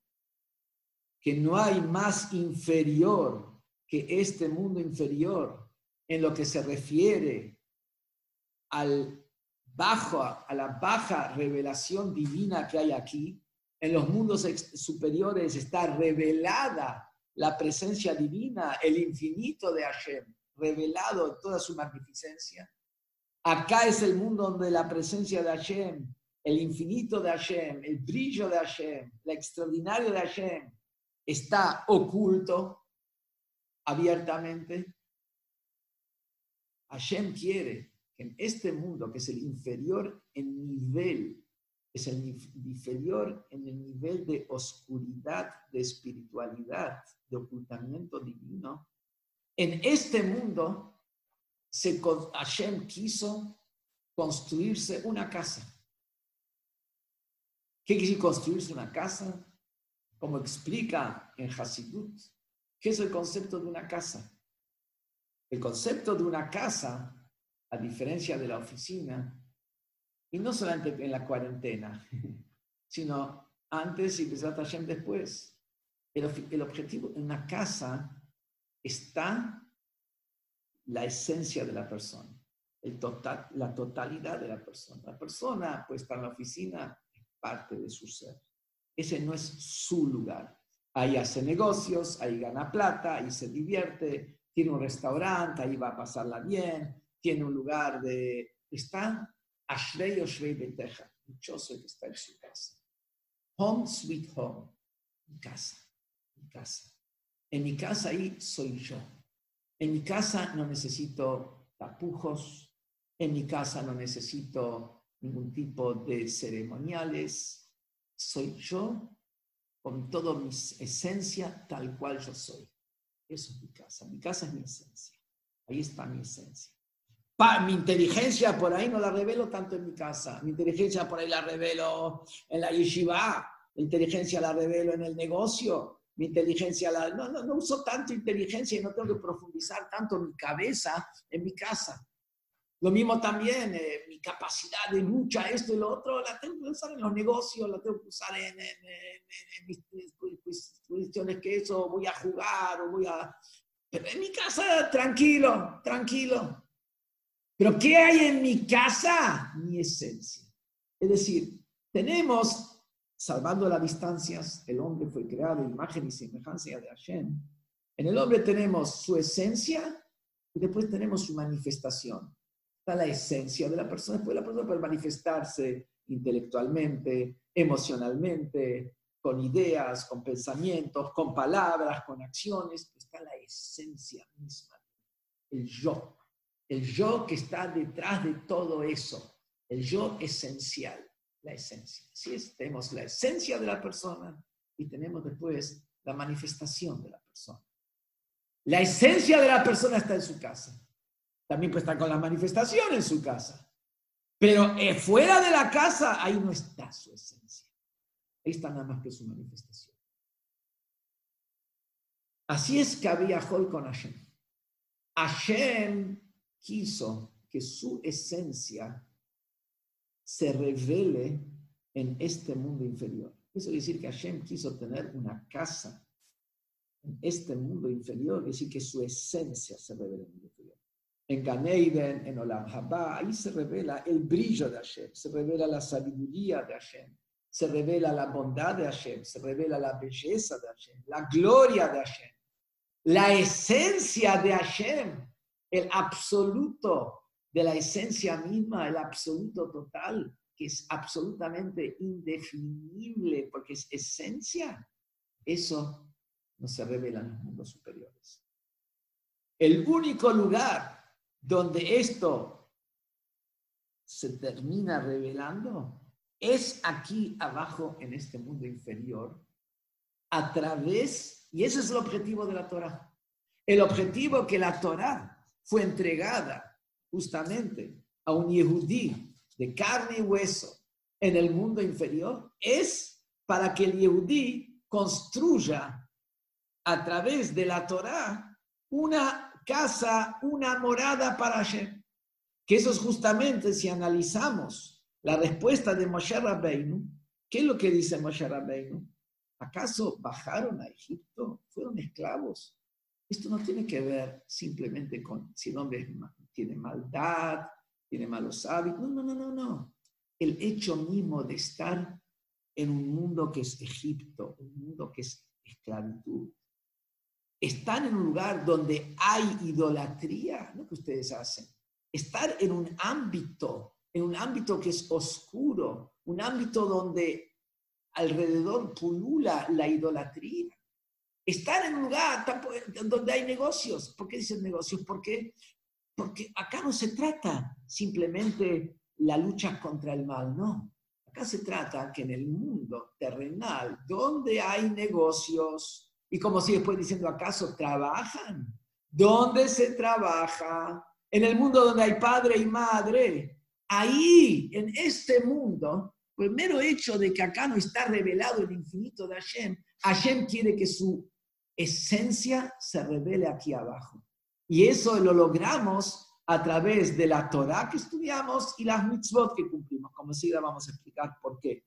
que no hay más inferior que este mundo inferior en lo que se refiere al bajo, a la baja revelación divina que hay aquí, en los mundos superiores está revelada la presencia divina, el infinito de Hashem, revelado en toda su magnificencia. Acá es el mundo donde la presencia de Hashem, el infinito de Hashem, el brillo de Hashem, la extraordinario de Hashem, está oculto abiertamente. Hashem quiere que en este mundo, que es el inferior en nivel es el inferior en el nivel de oscuridad, de espiritualidad, de ocultamiento divino. En este mundo, se, Hashem quiso construirse una casa. ¿Qué quiere construirse una casa? Como explica en Hasidut, ¿qué es el concepto de una casa? El concepto de una casa, a diferencia de la oficina, y no solamente en la cuarentena, *laughs* sino antes y después. El, objetivo en una casa está la esencia de la persona, la totalidad de la persona. La persona puede estar en la oficina, es parte de su ser. Ese no es su lugar. Ahí hace negocios, ahí gana plata, ahí se divierte, tiene un restaurante, ahí va a pasarla bien, tiene un lugar de... Está Ashrei Oshrei Beteja, dichoso que está en su casa. Home sweet home, mi casa, mi casa. En mi casa ahí soy yo. En mi casa no necesito tapujos, en mi casa no necesito ningún tipo de ceremoniales. Soy yo con toda mi esencia tal cual yo soy. Eso es mi casa. Mi casa es mi esencia. Ahí está mi esencia mi inteligencia por ahí no la revelo tanto en mi casa. Mi inteligencia por ahí la revelo en la yeshiva. Mi inteligencia la revelo en el negocio. Mi inteligencia la... No, no, no uso tanto inteligencia y no tengo que profundizar tanto mi cabeza en mi casa. Lo mismo también, eh, mi capacidad de lucha, esto y lo otro, la tengo que usar en los negocios, la tengo que usar en, en mis cuestiones que eso, voy a jugar o voy a... Pero en mi casa, tranquilo, tranquilo. Pero ¿qué hay en mi casa? Mi esencia. Es decir, tenemos, salvando las distancias, el hombre fue creado imagen y semejanza de Hashem, En el hombre tenemos su esencia y después tenemos su manifestación. La esencia de la persona, después la persona puede manifestarse intelectualmente, emocionalmente, con ideas, con pensamientos, con palabras, con acciones, está la esencia misma, el yo, el yo que está detrás de todo eso, el yo esencial, la esencia. Así es, tenemos la esencia de la persona y tenemos después la manifestación de la persona. La esencia de la persona está en su casa. También puede estar con la manifestación en su casa. Pero eh, fuera de la casa, ahí no está su esencia. Ahí está nada más que su manifestación. Así es que había Joy con Hashem. Hashem quiso que su esencia se revele en este mundo inferior. Eso quiere decir que Hashem quiso tener una casa en este mundo inferior, quiere decir que su esencia se revela en el inferior. En Ganeiden, en Olam Haba, ahí se revela el brillo de Hashem, se revela la sabiduría de Hashem, se revela la bondad de Hashem, se revela la belleza de Hashem, la gloria de Hashem, la esencia de Hashem, el absoluto de la esencia misma, el absoluto total, que es absolutamente indefinible porque es esencia, eso no se revela en los mundos superiores. El único lugar donde esto se termina revelando es aquí abajo en este mundo inferior, a través, y ese es el objetivo de la Torah. El objetivo que la Torah fue entregada justamente a un yehudí de carne y hueso en el mundo inferior es para que el yehudí construya a través de la Torah una casa, una morada para Hashem. Que eso es justamente si analizamos la respuesta de Moshe Rabbeinu, ¿qué es lo que dice Moshe Rabbeinu? ¿Acaso bajaron a Egipto? ¿Fueron esclavos? Esto no tiene que ver simplemente con si el hombre tiene maldad, tiene malos hábitos. No, no, no, no, no. El hecho mismo de estar en un mundo que es Egipto, un mundo que es esclavitud. Están en un lugar donde hay idolatría, lo que ustedes hacen. Estar en un ámbito en un ámbito que es oscuro, un ámbito donde alrededor pulula la idolatría. Estar en un lugar donde hay negocios. ¿Por qué dicen negocios? Porque, porque acá no se trata simplemente la lucha contra el mal, no. Acá se trata que en el mundo terrenal, donde hay negocios, y como si después diciendo, ¿acaso trabajan? ¿Dónde se trabaja? En el mundo donde hay padre y madre, ahí, en este mundo, por el mero hecho de que acá no está revelado el infinito de Hashem, Hashem quiere que su esencia se revele aquí abajo. Y eso lo logramos a través de la Torah que estudiamos y las mitzvot que cumplimos. Como si vamos a explicar por qué.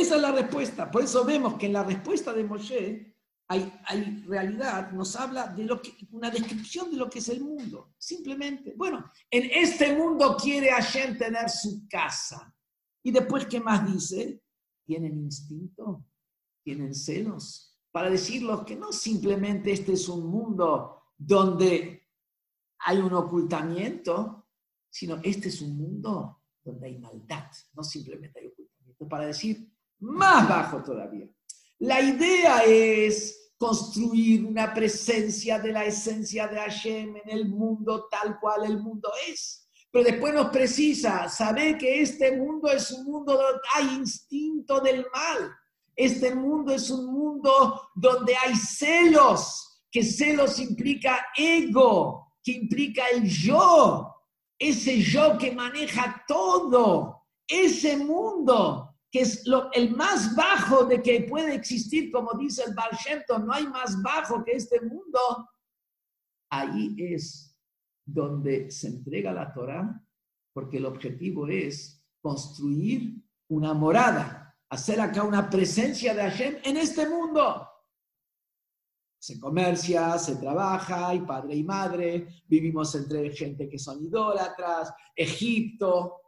Esa es la respuesta. Por eso vemos que en la respuesta de Moshe hay, realidad, nos habla de una descripción de lo que es el mundo. Simplemente, bueno, en este mundo quiere Hashem tener su casa. Y después, ¿qué más dice? Tienen instinto, tienen celos, para decirlos que no simplemente este es un mundo donde hay un ocultamiento, sino este es un mundo donde hay maldad, no simplemente hay ocultamiento, para decir más bajo todavía. La idea es construir una presencia de la esencia de Hashem en el mundo tal cual el mundo es. Pero después nos precisa saber que este mundo es un mundo donde hay instinto del mal. Este mundo es un mundo donde hay celos, que celos implica ego, que implica el yo, ese yo que maneja todo, ese mundo que es lo, el más bajo de que puede existir, como dice el Baal no hay más bajo que este mundo, ahí es donde se entrega la Torah, porque el objetivo es construir una morada, hacer acá una presencia de Hashem en este mundo. Se comercia, se trabaja, hay padre y madre, vivimos entre gente que son idólatras, Egipto,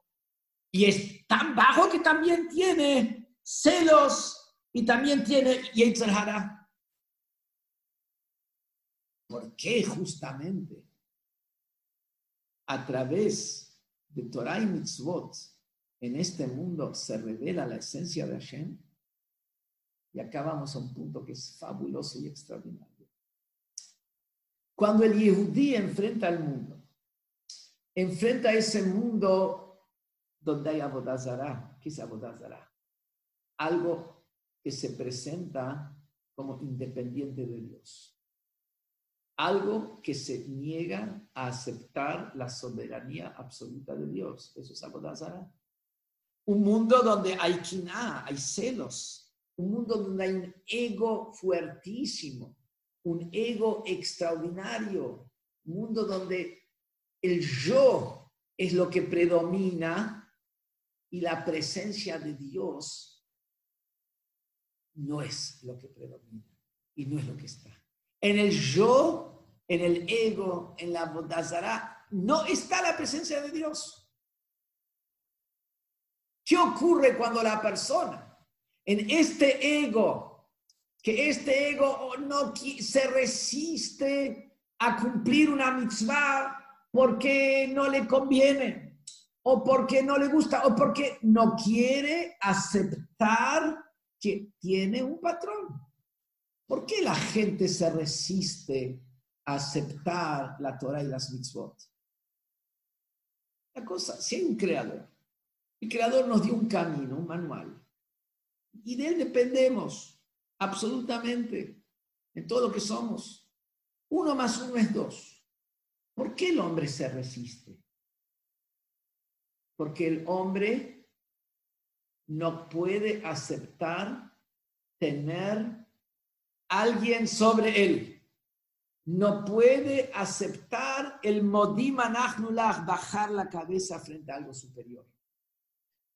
y es tan bajo que también tiene celos y también tiene Yetzirah. ¿Por qué justamente a través de Torah y Mitzvot en este mundo se revela la esencia de Hashem? Y acá vamos a un punto que es fabuloso y extraordinario. Cuando el Yehudí enfrenta al mundo, enfrenta ese mundo donde hay Abodazara. ¿Qué es Abodazara? Algo que se presenta como independiente de Dios. Algo que se niega a aceptar la soberanía absoluta de Dios. Eso es Abodazara. Un mundo donde hay quina, hay celos. Un mundo donde hay un ego fuertísimo, un ego extraordinario. Un mundo donde el yo es lo que predomina y la presencia de Dios no es lo que predomina y no es lo que está. En el yo, en el ego, en la bodazara, no está la presencia de Dios. ¿Qué ocurre cuando la persona en este ego, que este ego no se resiste a cumplir una mitzvah porque no le conviene, o porque no le gusta, o porque no quiere aceptar que tiene un patrón. ¿Por qué la gente se resiste a aceptar la Torah y las mitzvot? La cosa, si hay un creador, el creador nos dio un camino, un manual, y de él dependemos absolutamente en todo lo que somos. Uno más uno es dos. ¿Por qué el hombre se resiste? Porque el hombre no puede aceptar tener alguien sobre él. No puede aceptar el modimanachnulach, bajar la cabeza frente a algo superior.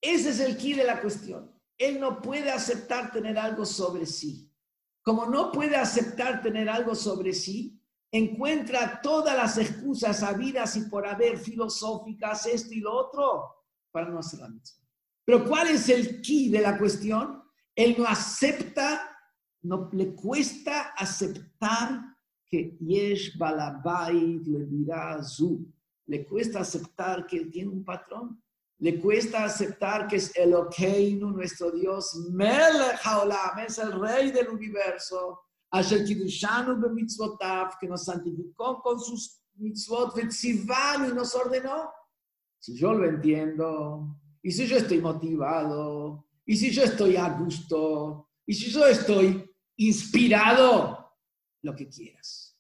Ese es el key de la cuestión. Él no puede aceptar tener algo sobre sí. Como no puede aceptar tener algo sobre sí, encuentra todas las excusas habidas y por haber filosóficas, esto y lo otro, para no hacer la misma. Pero ¿cuál es el key de la cuestión? Él no acepta, no le cuesta aceptar que Yesh Balabait le dirá Zu. Le cuesta aceptar que él tiene un patrón. Le cuesta aceptar que es Elokeinu, nuestro Dios, Melech Haolam, es el rey del universo Asher Kiddushanu que nos santificó con sus mitzvot, y nos ordenó. Si yo lo entiendo, y si yo estoy motivado, y si yo estoy a gusto, y si yo estoy inspirado, lo que quieras.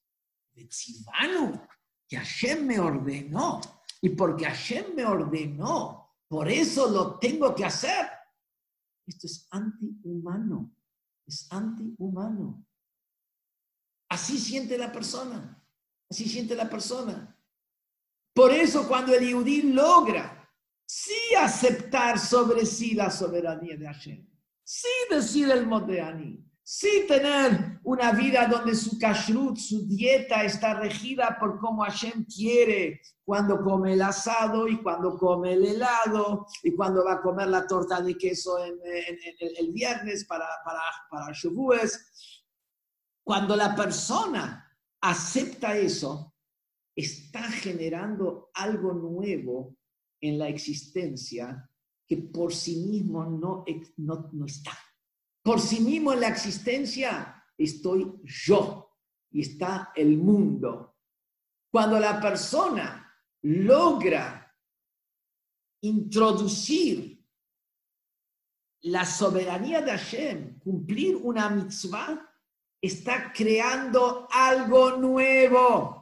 Betzivanu, que Hashem me ordenó, y porque Hashem me ordenó, por eso lo tengo que hacer. Esto es antihumano, es antihumano. Así siente la persona, así siente la persona. Por eso cuando el Yehudí logra sí aceptar sobre sí la soberanía de Hashem, sí decir el Modeani, sí tener una vida donde su kashrut, su dieta está regida por cómo Hashem quiere, cuando come el asado y cuando come el helado y cuando va a comer la torta de queso el viernes para, para, para cuando la persona acepta eso, está generando algo nuevo en la existencia que por sí mismo no, está. Por sí mismo en la existencia estoy yo y está el mundo. Cuando la persona logra introducir la soberanía de Hashem, cumplir una mitzvah, está creando algo nuevo.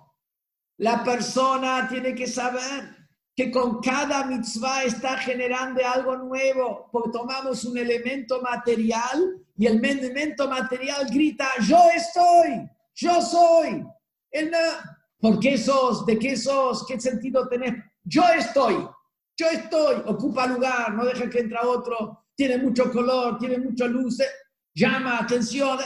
La persona tiene que saber que con cada mitzvah está generando algo nuevo, porque tomamos un elemento material y el elemento material grita, yo estoy, yo soy. ¿Por qué sos? ¿De qué sos? ¿Qué sentido tenés? Yo estoy, yo estoy, ocupa lugar, no deja que entre otro, tiene mucho color, tiene mucha luz, llama atención.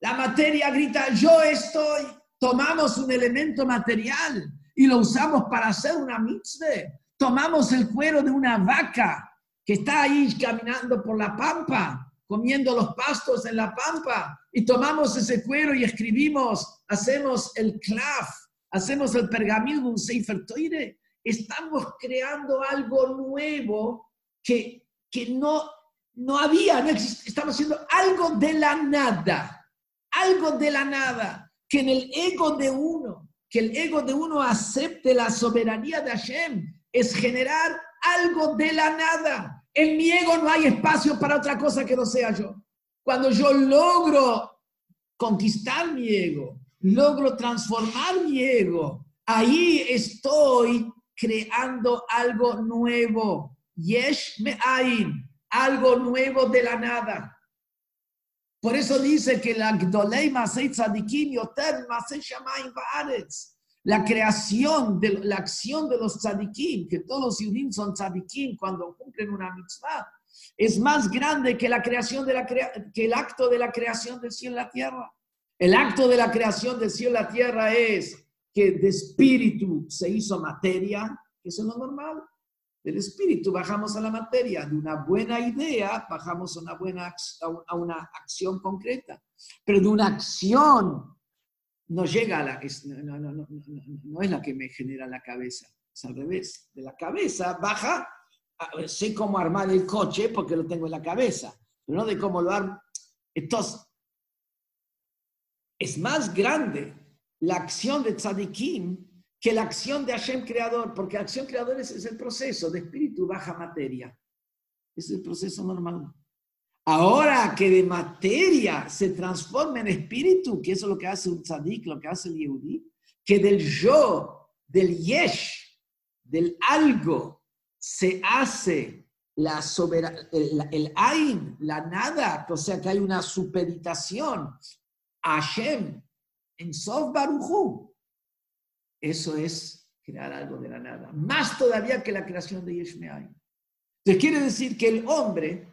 La materia grita, yo estoy. Tomamos un elemento material y lo usamos para hacer una mitzvah. Tomamos el cuero de una vaca que está ahí caminando por la pampa comiendo los pastos en la pampa y tomamos ese cuero y escribimos, hacemos el clav, hacemos el pergamino un Sefer Toire. Estamos creando algo nuevo que, que no, no había, no estamos haciendo algo de la nada, algo de la nada, que en el ego de uno, que el ego de uno acepte la soberanía de Hashem, es generar algo de la nada. En mi ego no hay espacio para otra cosa que no sea yo. Cuando yo logro conquistar mi ego, logro transformar mi ego, ahí estoy creando algo nuevo. Yesh me'ain, algo nuevo de la nada. Por eso dice que la Gdolei Masei Tzadikim Yoter la creación, de, la acción de los tzadikim, que todos los yudim son tzadikim cuando cumplen una mitzvah, es más grande que, la creación de la que el acto de la creación del cielo y la tierra. El acto de la creación del cielo y la tierra es que de espíritu se hizo materia, que eso es lo normal. Del espíritu bajamos a la materia, de una buena idea bajamos a una, buena, a una acción concreta, pero de una acción no llega a la... no, no, no, no, es la que me genera la cabeza, es al revés. De la cabeza baja, sé cómo armar el coche porque lo tengo en la cabeza, pero no de cómo lo armo. Entonces, es más grande la acción de Tzadikim que la acción de Hashem creador, porque acción creador es, es el proceso de espíritu baja materia. Es el proceso normal. Ahora que de materia se transforma en espíritu, que eso es lo que hace un tzadik, lo que hace el yehudi, que del yo, del yesh, del algo, se hace la el, el ain, la nada, o sea que hay una supeditación a Hashem en Sof Baruchu. Eso es crear algo de la nada. Más todavía que la creación de Yesh Me'ain. Entonces quiere decir que el hombre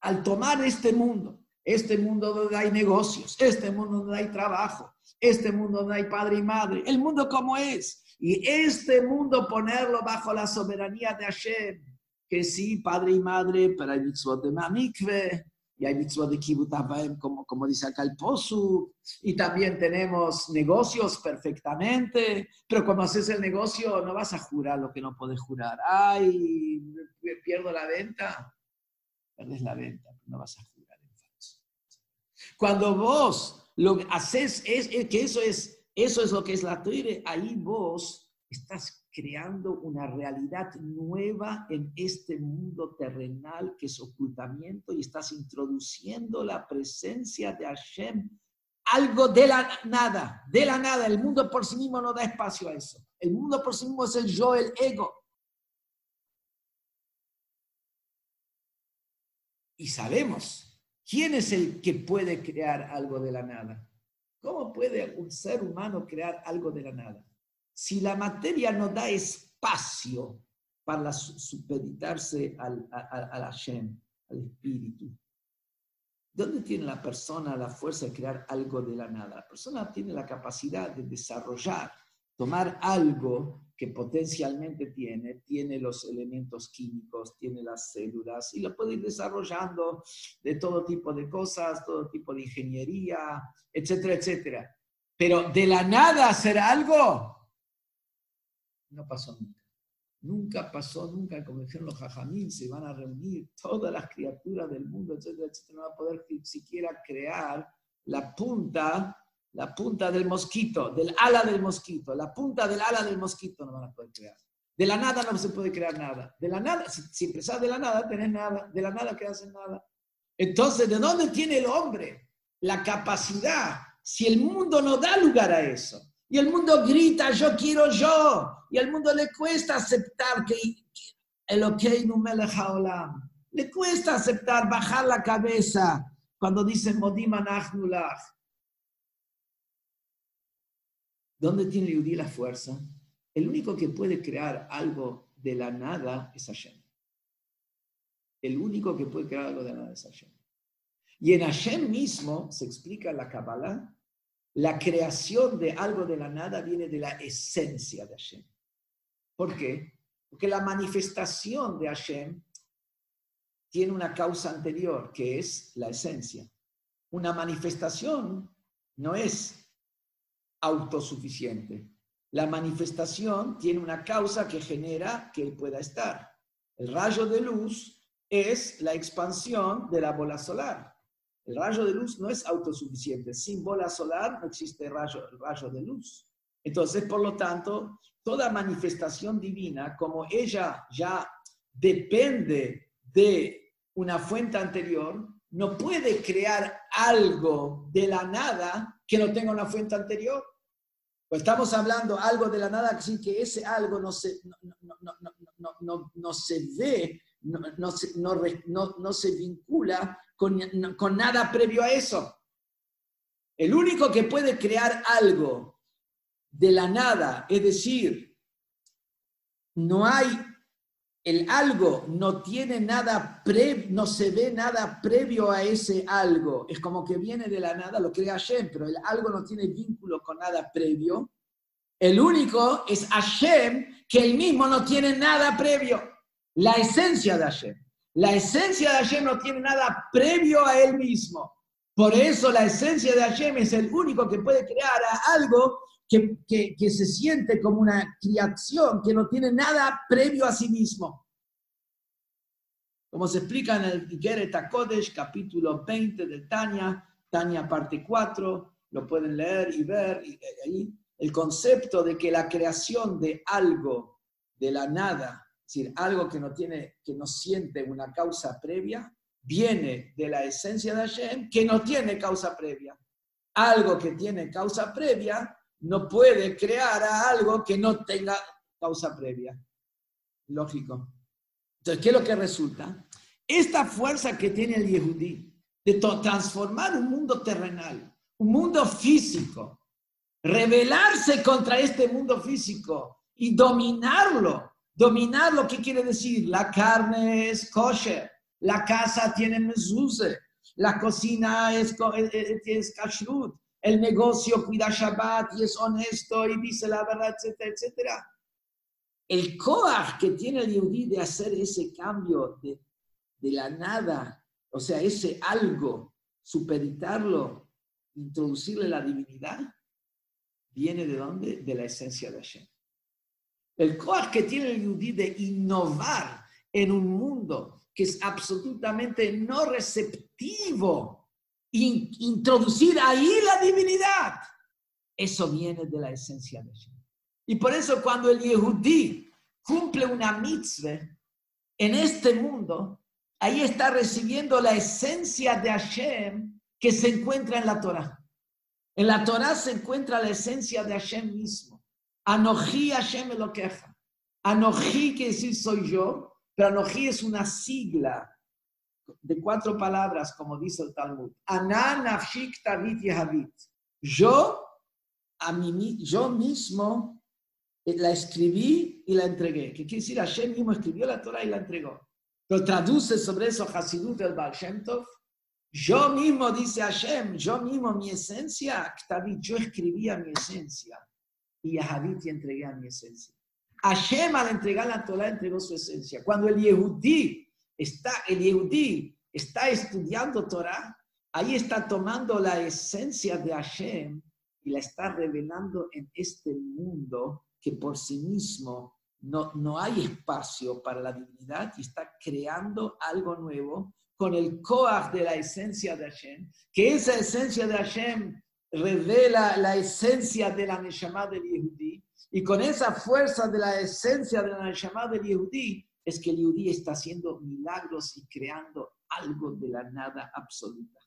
al tomar este mundo, este mundo donde hay negocios, este mundo donde hay trabajo, este mundo donde hay padre y madre, el mundo como es, y este mundo ponerlo bajo la soberanía de Hashem, que sí, padre y madre, pero hay mitzvot de mamikve, y hay mitzvot de kibbutz como, como dice acá el posu, y también tenemos negocios perfectamente, pero cuando haces el negocio no vas a jurar lo que no puedes jurar. Ay, pierdo la venta perdes la venta, no vas a jugar en falso. Cuando vos lo haces, es, que eso es, eso es lo que es la toire, ahí vos estás creando una realidad nueva en este mundo terrenal que es ocultamiento y estás introduciendo la presencia de Hashem, algo de la nada, de la nada. El mundo por sí mismo no da espacio a eso. El mundo por sí mismo es el yo, el ego. y sabemos quién es el que puede crear algo de la nada. ¿Cómo puede un ser humano crear algo de la nada? Si la materia no da espacio para supeditarse al, al, Hashem, al espíritu, ¿dónde tiene la persona la fuerza de crear algo de la nada? La persona tiene la capacidad de desarrollar, tomar algo que potencialmente tiene, tiene los elementos químicos, tiene las células y lo puede ir desarrollando de todo tipo de cosas, todo tipo de ingeniería, etcétera, etcétera. Pero de la nada hacer algo, no pasó nunca. Nunca pasó, nunca, como dijeron los jajamín, se van a reunir todas las criaturas del mundo, etcétera, etcétera, no va a poder siquiera crear la punta la punta del mosquito, del ala del mosquito, la punta del ala del mosquito no van a poder crear. De la nada no se puede crear nada. De la nada, si, si de la nada, tenés nada. De la nada creas nada. Entonces, ¿de dónde tiene el hombre la capacidad si el mundo no da lugar a eso? Y el mundo grita, yo quiero yo. Y al mundo le cuesta aceptar que el ok no me Le cuesta aceptar, bajar la cabeza cuando dicen Modima ¿Dónde tiene Yudí la fuerza? El único que puede crear algo de la nada es Hashem. El único que puede crear algo de la nada es Hashem. Y en Hashem mismo se explica la Kabbalah, la creación de algo de la nada viene de la esencia de Hashem. ¿Por qué? Porque la manifestación de Hashem tiene una causa anterior, que es la esencia. Una manifestación no es autosuficiente. La manifestación tiene una causa que genera que él pueda estar. El rayo de luz es la expansión de la bola solar. El rayo de luz no es autosuficiente. Sin bola solar no existe rayo, rayo de luz. Entonces, por lo tanto, toda manifestación divina, como ella ya depende de una fuente anterior, no puede crear algo de la nada que no tenga una fuente anterior. Pues estamos hablando algo de la nada, así que ese algo no se, no, se ve, no, se, vincula con, con nada previo a eso. El único que puede crear algo de la nada, es decir, no hay el algo no tiene nada pre, no se ve nada previo a ese algo. Es como que viene de la nada, lo crea Hashem, pero el algo no tiene vínculo con nada previo. El único es Hashem, que él mismo no tiene nada previo. La esencia de Hashem. La esencia de Hashem no tiene nada previo a él mismo. Por eso la esencia de Hashem es el único que puede crear algo que, se siente como una creación, que no tiene nada previo a sí mismo. Como se explica en el Geret Kodesh, capítulo 20 de Tania, Tania parte 4, lo pueden leer y ver y, ahí, el concepto de que la creación de algo de la nada, es decir, algo que no tiene, que no siente una causa previa, viene de la esencia de Hashem, que no tiene causa previa. Algo que tiene causa previa no puede crear algo que no tenga causa previa. Lógico. Entonces, ¿qué es lo que resulta? Esta fuerza que tiene el Yehudí de transformar un mundo terrenal, un mundo físico, rebelarse contra este mundo físico y dominarlo. Dominarlo, ¿qué quiere decir? La carne es kosher, la casa tiene mezuzah, la cocina es, es, es kashrut, el negocio cuida Shabbat y es honesto y dice la verdad, etcétera, etcétera. El coaj que tiene el Yehudi de hacer ese cambio de, la nada, o sea, ese algo, supeditarlo, introducirle la divinidad, viene de dónde? De la esencia de Hashem. El coaj que tiene el Yehudi de innovar en un mundo que es absolutamente no receptivo introducir ahí la divinidad. Eso viene de la esencia de Hashem. Y por eso cuando el Yehudí cumple una mitzvah en este mundo, ahí está recibiendo la esencia de Hashem que se encuentra en la Torah. En la Torah se encuentra la esencia de Hashem mismo. Anoji Hashem queja. Anoji quiere decir soy yo, pero Anoji es una sigla de cuatro palabras, como dice el Talmud. Yo, a mí, yo mismo eh, la escribí y la entregué. ¿Qué quiere decir? Hashem mismo escribió la Torah y la entregó. Lo traduce sobre eso Hasidut del Baal Shem Tov. Yo mismo, dice Hashem, yo mismo, mi esencia, yo escribía mi esencia y Yahavit y entregué a mi esencia. Hashem al entregar la Torah entregó su esencia. Cuando el Yehudí está el Yehudí, está estudiando Torah, ahí está tomando la esencia de Hashem y la está revelando en este mundo que por sí mismo no, no hay espacio para la divinidad y está creando algo nuevo con el coaj de la esencia de Hashem, que esa esencia de Hashem revela la esencia de la Neshama del Yehudí, y con esa fuerza de la esencia de la Neshama del Yehudí, es que el Yudí está haciendo milagros y creando algo de la nada absoluta.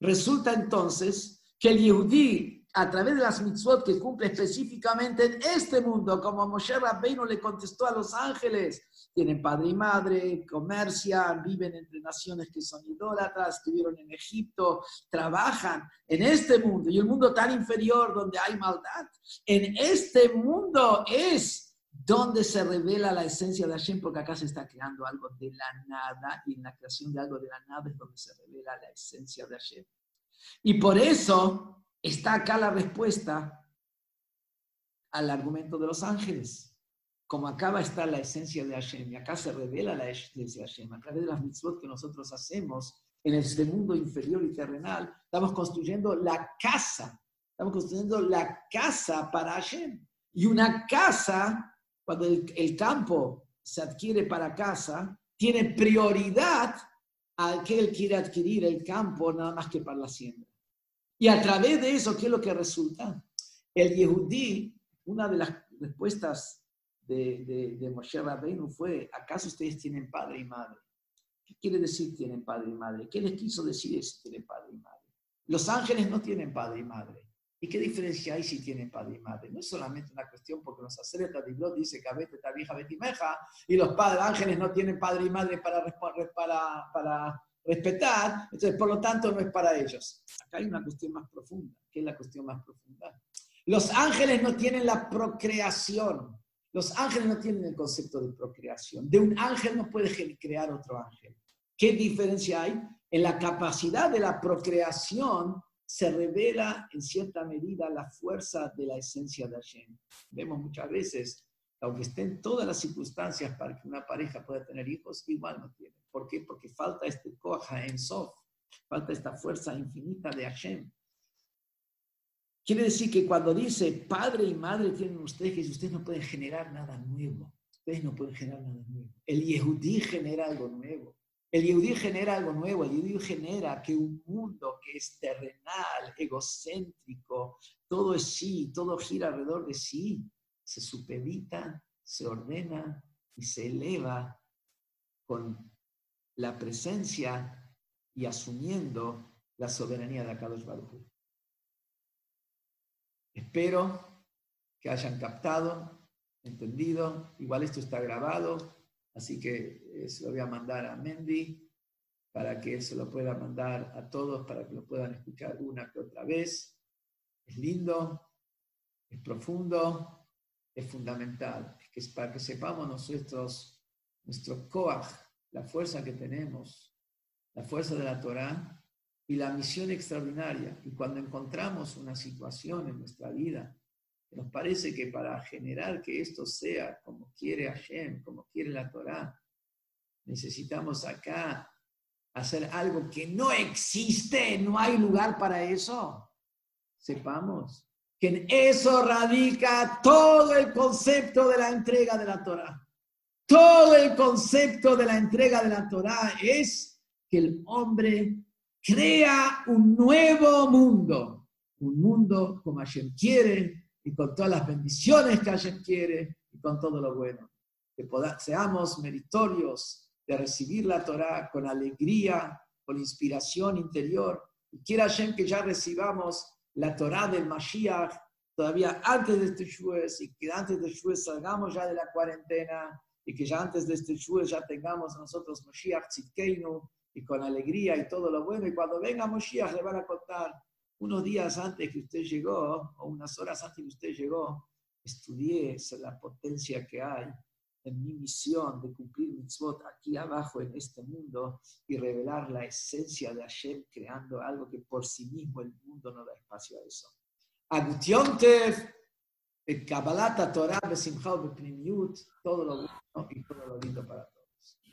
Resulta entonces que el Yehudí, a través de las mitzvot que cumple específicamente en este mundo, como Moshe Rabbeinu le contestó a los ángeles, tienen padre y madre, comercian, viven entre naciones que son idólatras, estuvieron en Egipto, trabajan en este mundo y el mundo tan inferior donde hay maldad. En este mundo es ¿Dónde se revela la esencia de Hashem? Porque acá se está creando algo de la nada y en la creación de algo de la nada es donde se revela la esencia de Hashem. Y por eso está acá la respuesta al argumento de los ángeles. como acá va estar la esencia de Hashem, y acá se revela la esencia de Hashem, a través de las mitzvot que nosotros hacemos en este mundo inferior y terrenal, estamos construyendo la casa, estamos construyendo la casa para Hashem. Y una casa, cuando el, campo se adquiere para casa, tiene prioridad al que él quiere adquirir el campo nada más que para la siembra. Y a través de eso, ¿qué es lo que resulta? El Yehudí, una de las respuestas de, de, de Moshe Rabbeinu fue, ¿acaso ustedes tienen padre y madre? ¿Qué quiere decir tienen padre y madre? ¿Qué les quiso decir si tienen padre y madre? Los ángeles no tienen padre y madre. ¿Y qué diferencia hay si tienen padre y madre? No es solamente una cuestión porque los sacerdotes de Dios dice que a veces está vieja betimeja y los padres ángeles no tienen padre y madre para, para, para respetar, entonces por lo tanto no es para ellos. Acá hay una cuestión más profunda. ¿Qué es la cuestión más profunda? Los ángeles no tienen la procreación. Los ángeles no tienen el concepto de procreación. De un ángel no puede crear otro ángel. ¿Qué diferencia hay? En la capacidad de la procreación se revela en cierta medida la fuerza de la esencia de Hashem. Vemos muchas veces, aunque estén todas las circunstancias para que una pareja pueda tener hijos, igual no tiene. ¿Por qué? Porque falta este koja en Sof, falta esta fuerza infinita de Hashem. Quiere decir que cuando dice padre y madre tienen ustedes, ustedes no pueden generar nada nuevo. Ustedes no pueden generar nada nuevo. El Yehudí genera algo nuevo. El Yehudí genera algo nuevo. El Yehudí genera que un mundo que es terrenal, egocéntrico, todo es sí, todo gira alrededor de sí, se supedita, se ordena y se eleva con la presencia y asumiendo la soberanía de Akadosh Baruj Espero que hayan captado, entendido. Igual esto está grabado, así que eh, se lo voy a mandar a Mendy para que se lo pueda mandar a todos, para que lo puedan escuchar una que otra vez. Es lindo, es profundo, es fundamental. Es que es para que sepamos nosotros, nuestro coaj, la fuerza que tenemos, la fuerza de la Torah, y la misión extraordinaria. Y cuando encontramos una situación en nuestra vida que nos parece que para generar que esto sea como quiere Hashem, como quiere la Torah, necesitamos acá hacer algo que no existe, no hay lugar para eso. Sepamos que en eso radica todo el concepto de la entrega de la Torah. Todo el concepto de la entrega de la Torah es que el hombre crea un nuevo mundo, un mundo como Hashem quiere y con todas las bendiciones que Hashem quiere y con todo lo bueno. Que seamos meritorios de recibir la Torah con alegría, con inspiración interior. Y quiera Hashem que ya recibamos la Torah del Mashiach todavía antes de este Shues y que antes de Shues salgamos ya de la cuarentena y que ya antes de este Shues ya tengamos nosotros Mashiach Tzidkeinu y con alegría y todo lo bueno. Y cuando venga Moshiach le van a contar, unos días antes que usted llegó, o unas horas antes que usted llegó, estudié la potencia que hay en mi misión de cumplir mitzvot aquí abajo en este mundo y revelar la esencia de Hashem creando algo que por sí mismo el mundo no da espacio a eso. Agutiontev, Kabbalat Torah, Besimcha, todo lo bueno y todo lo lindo para todos.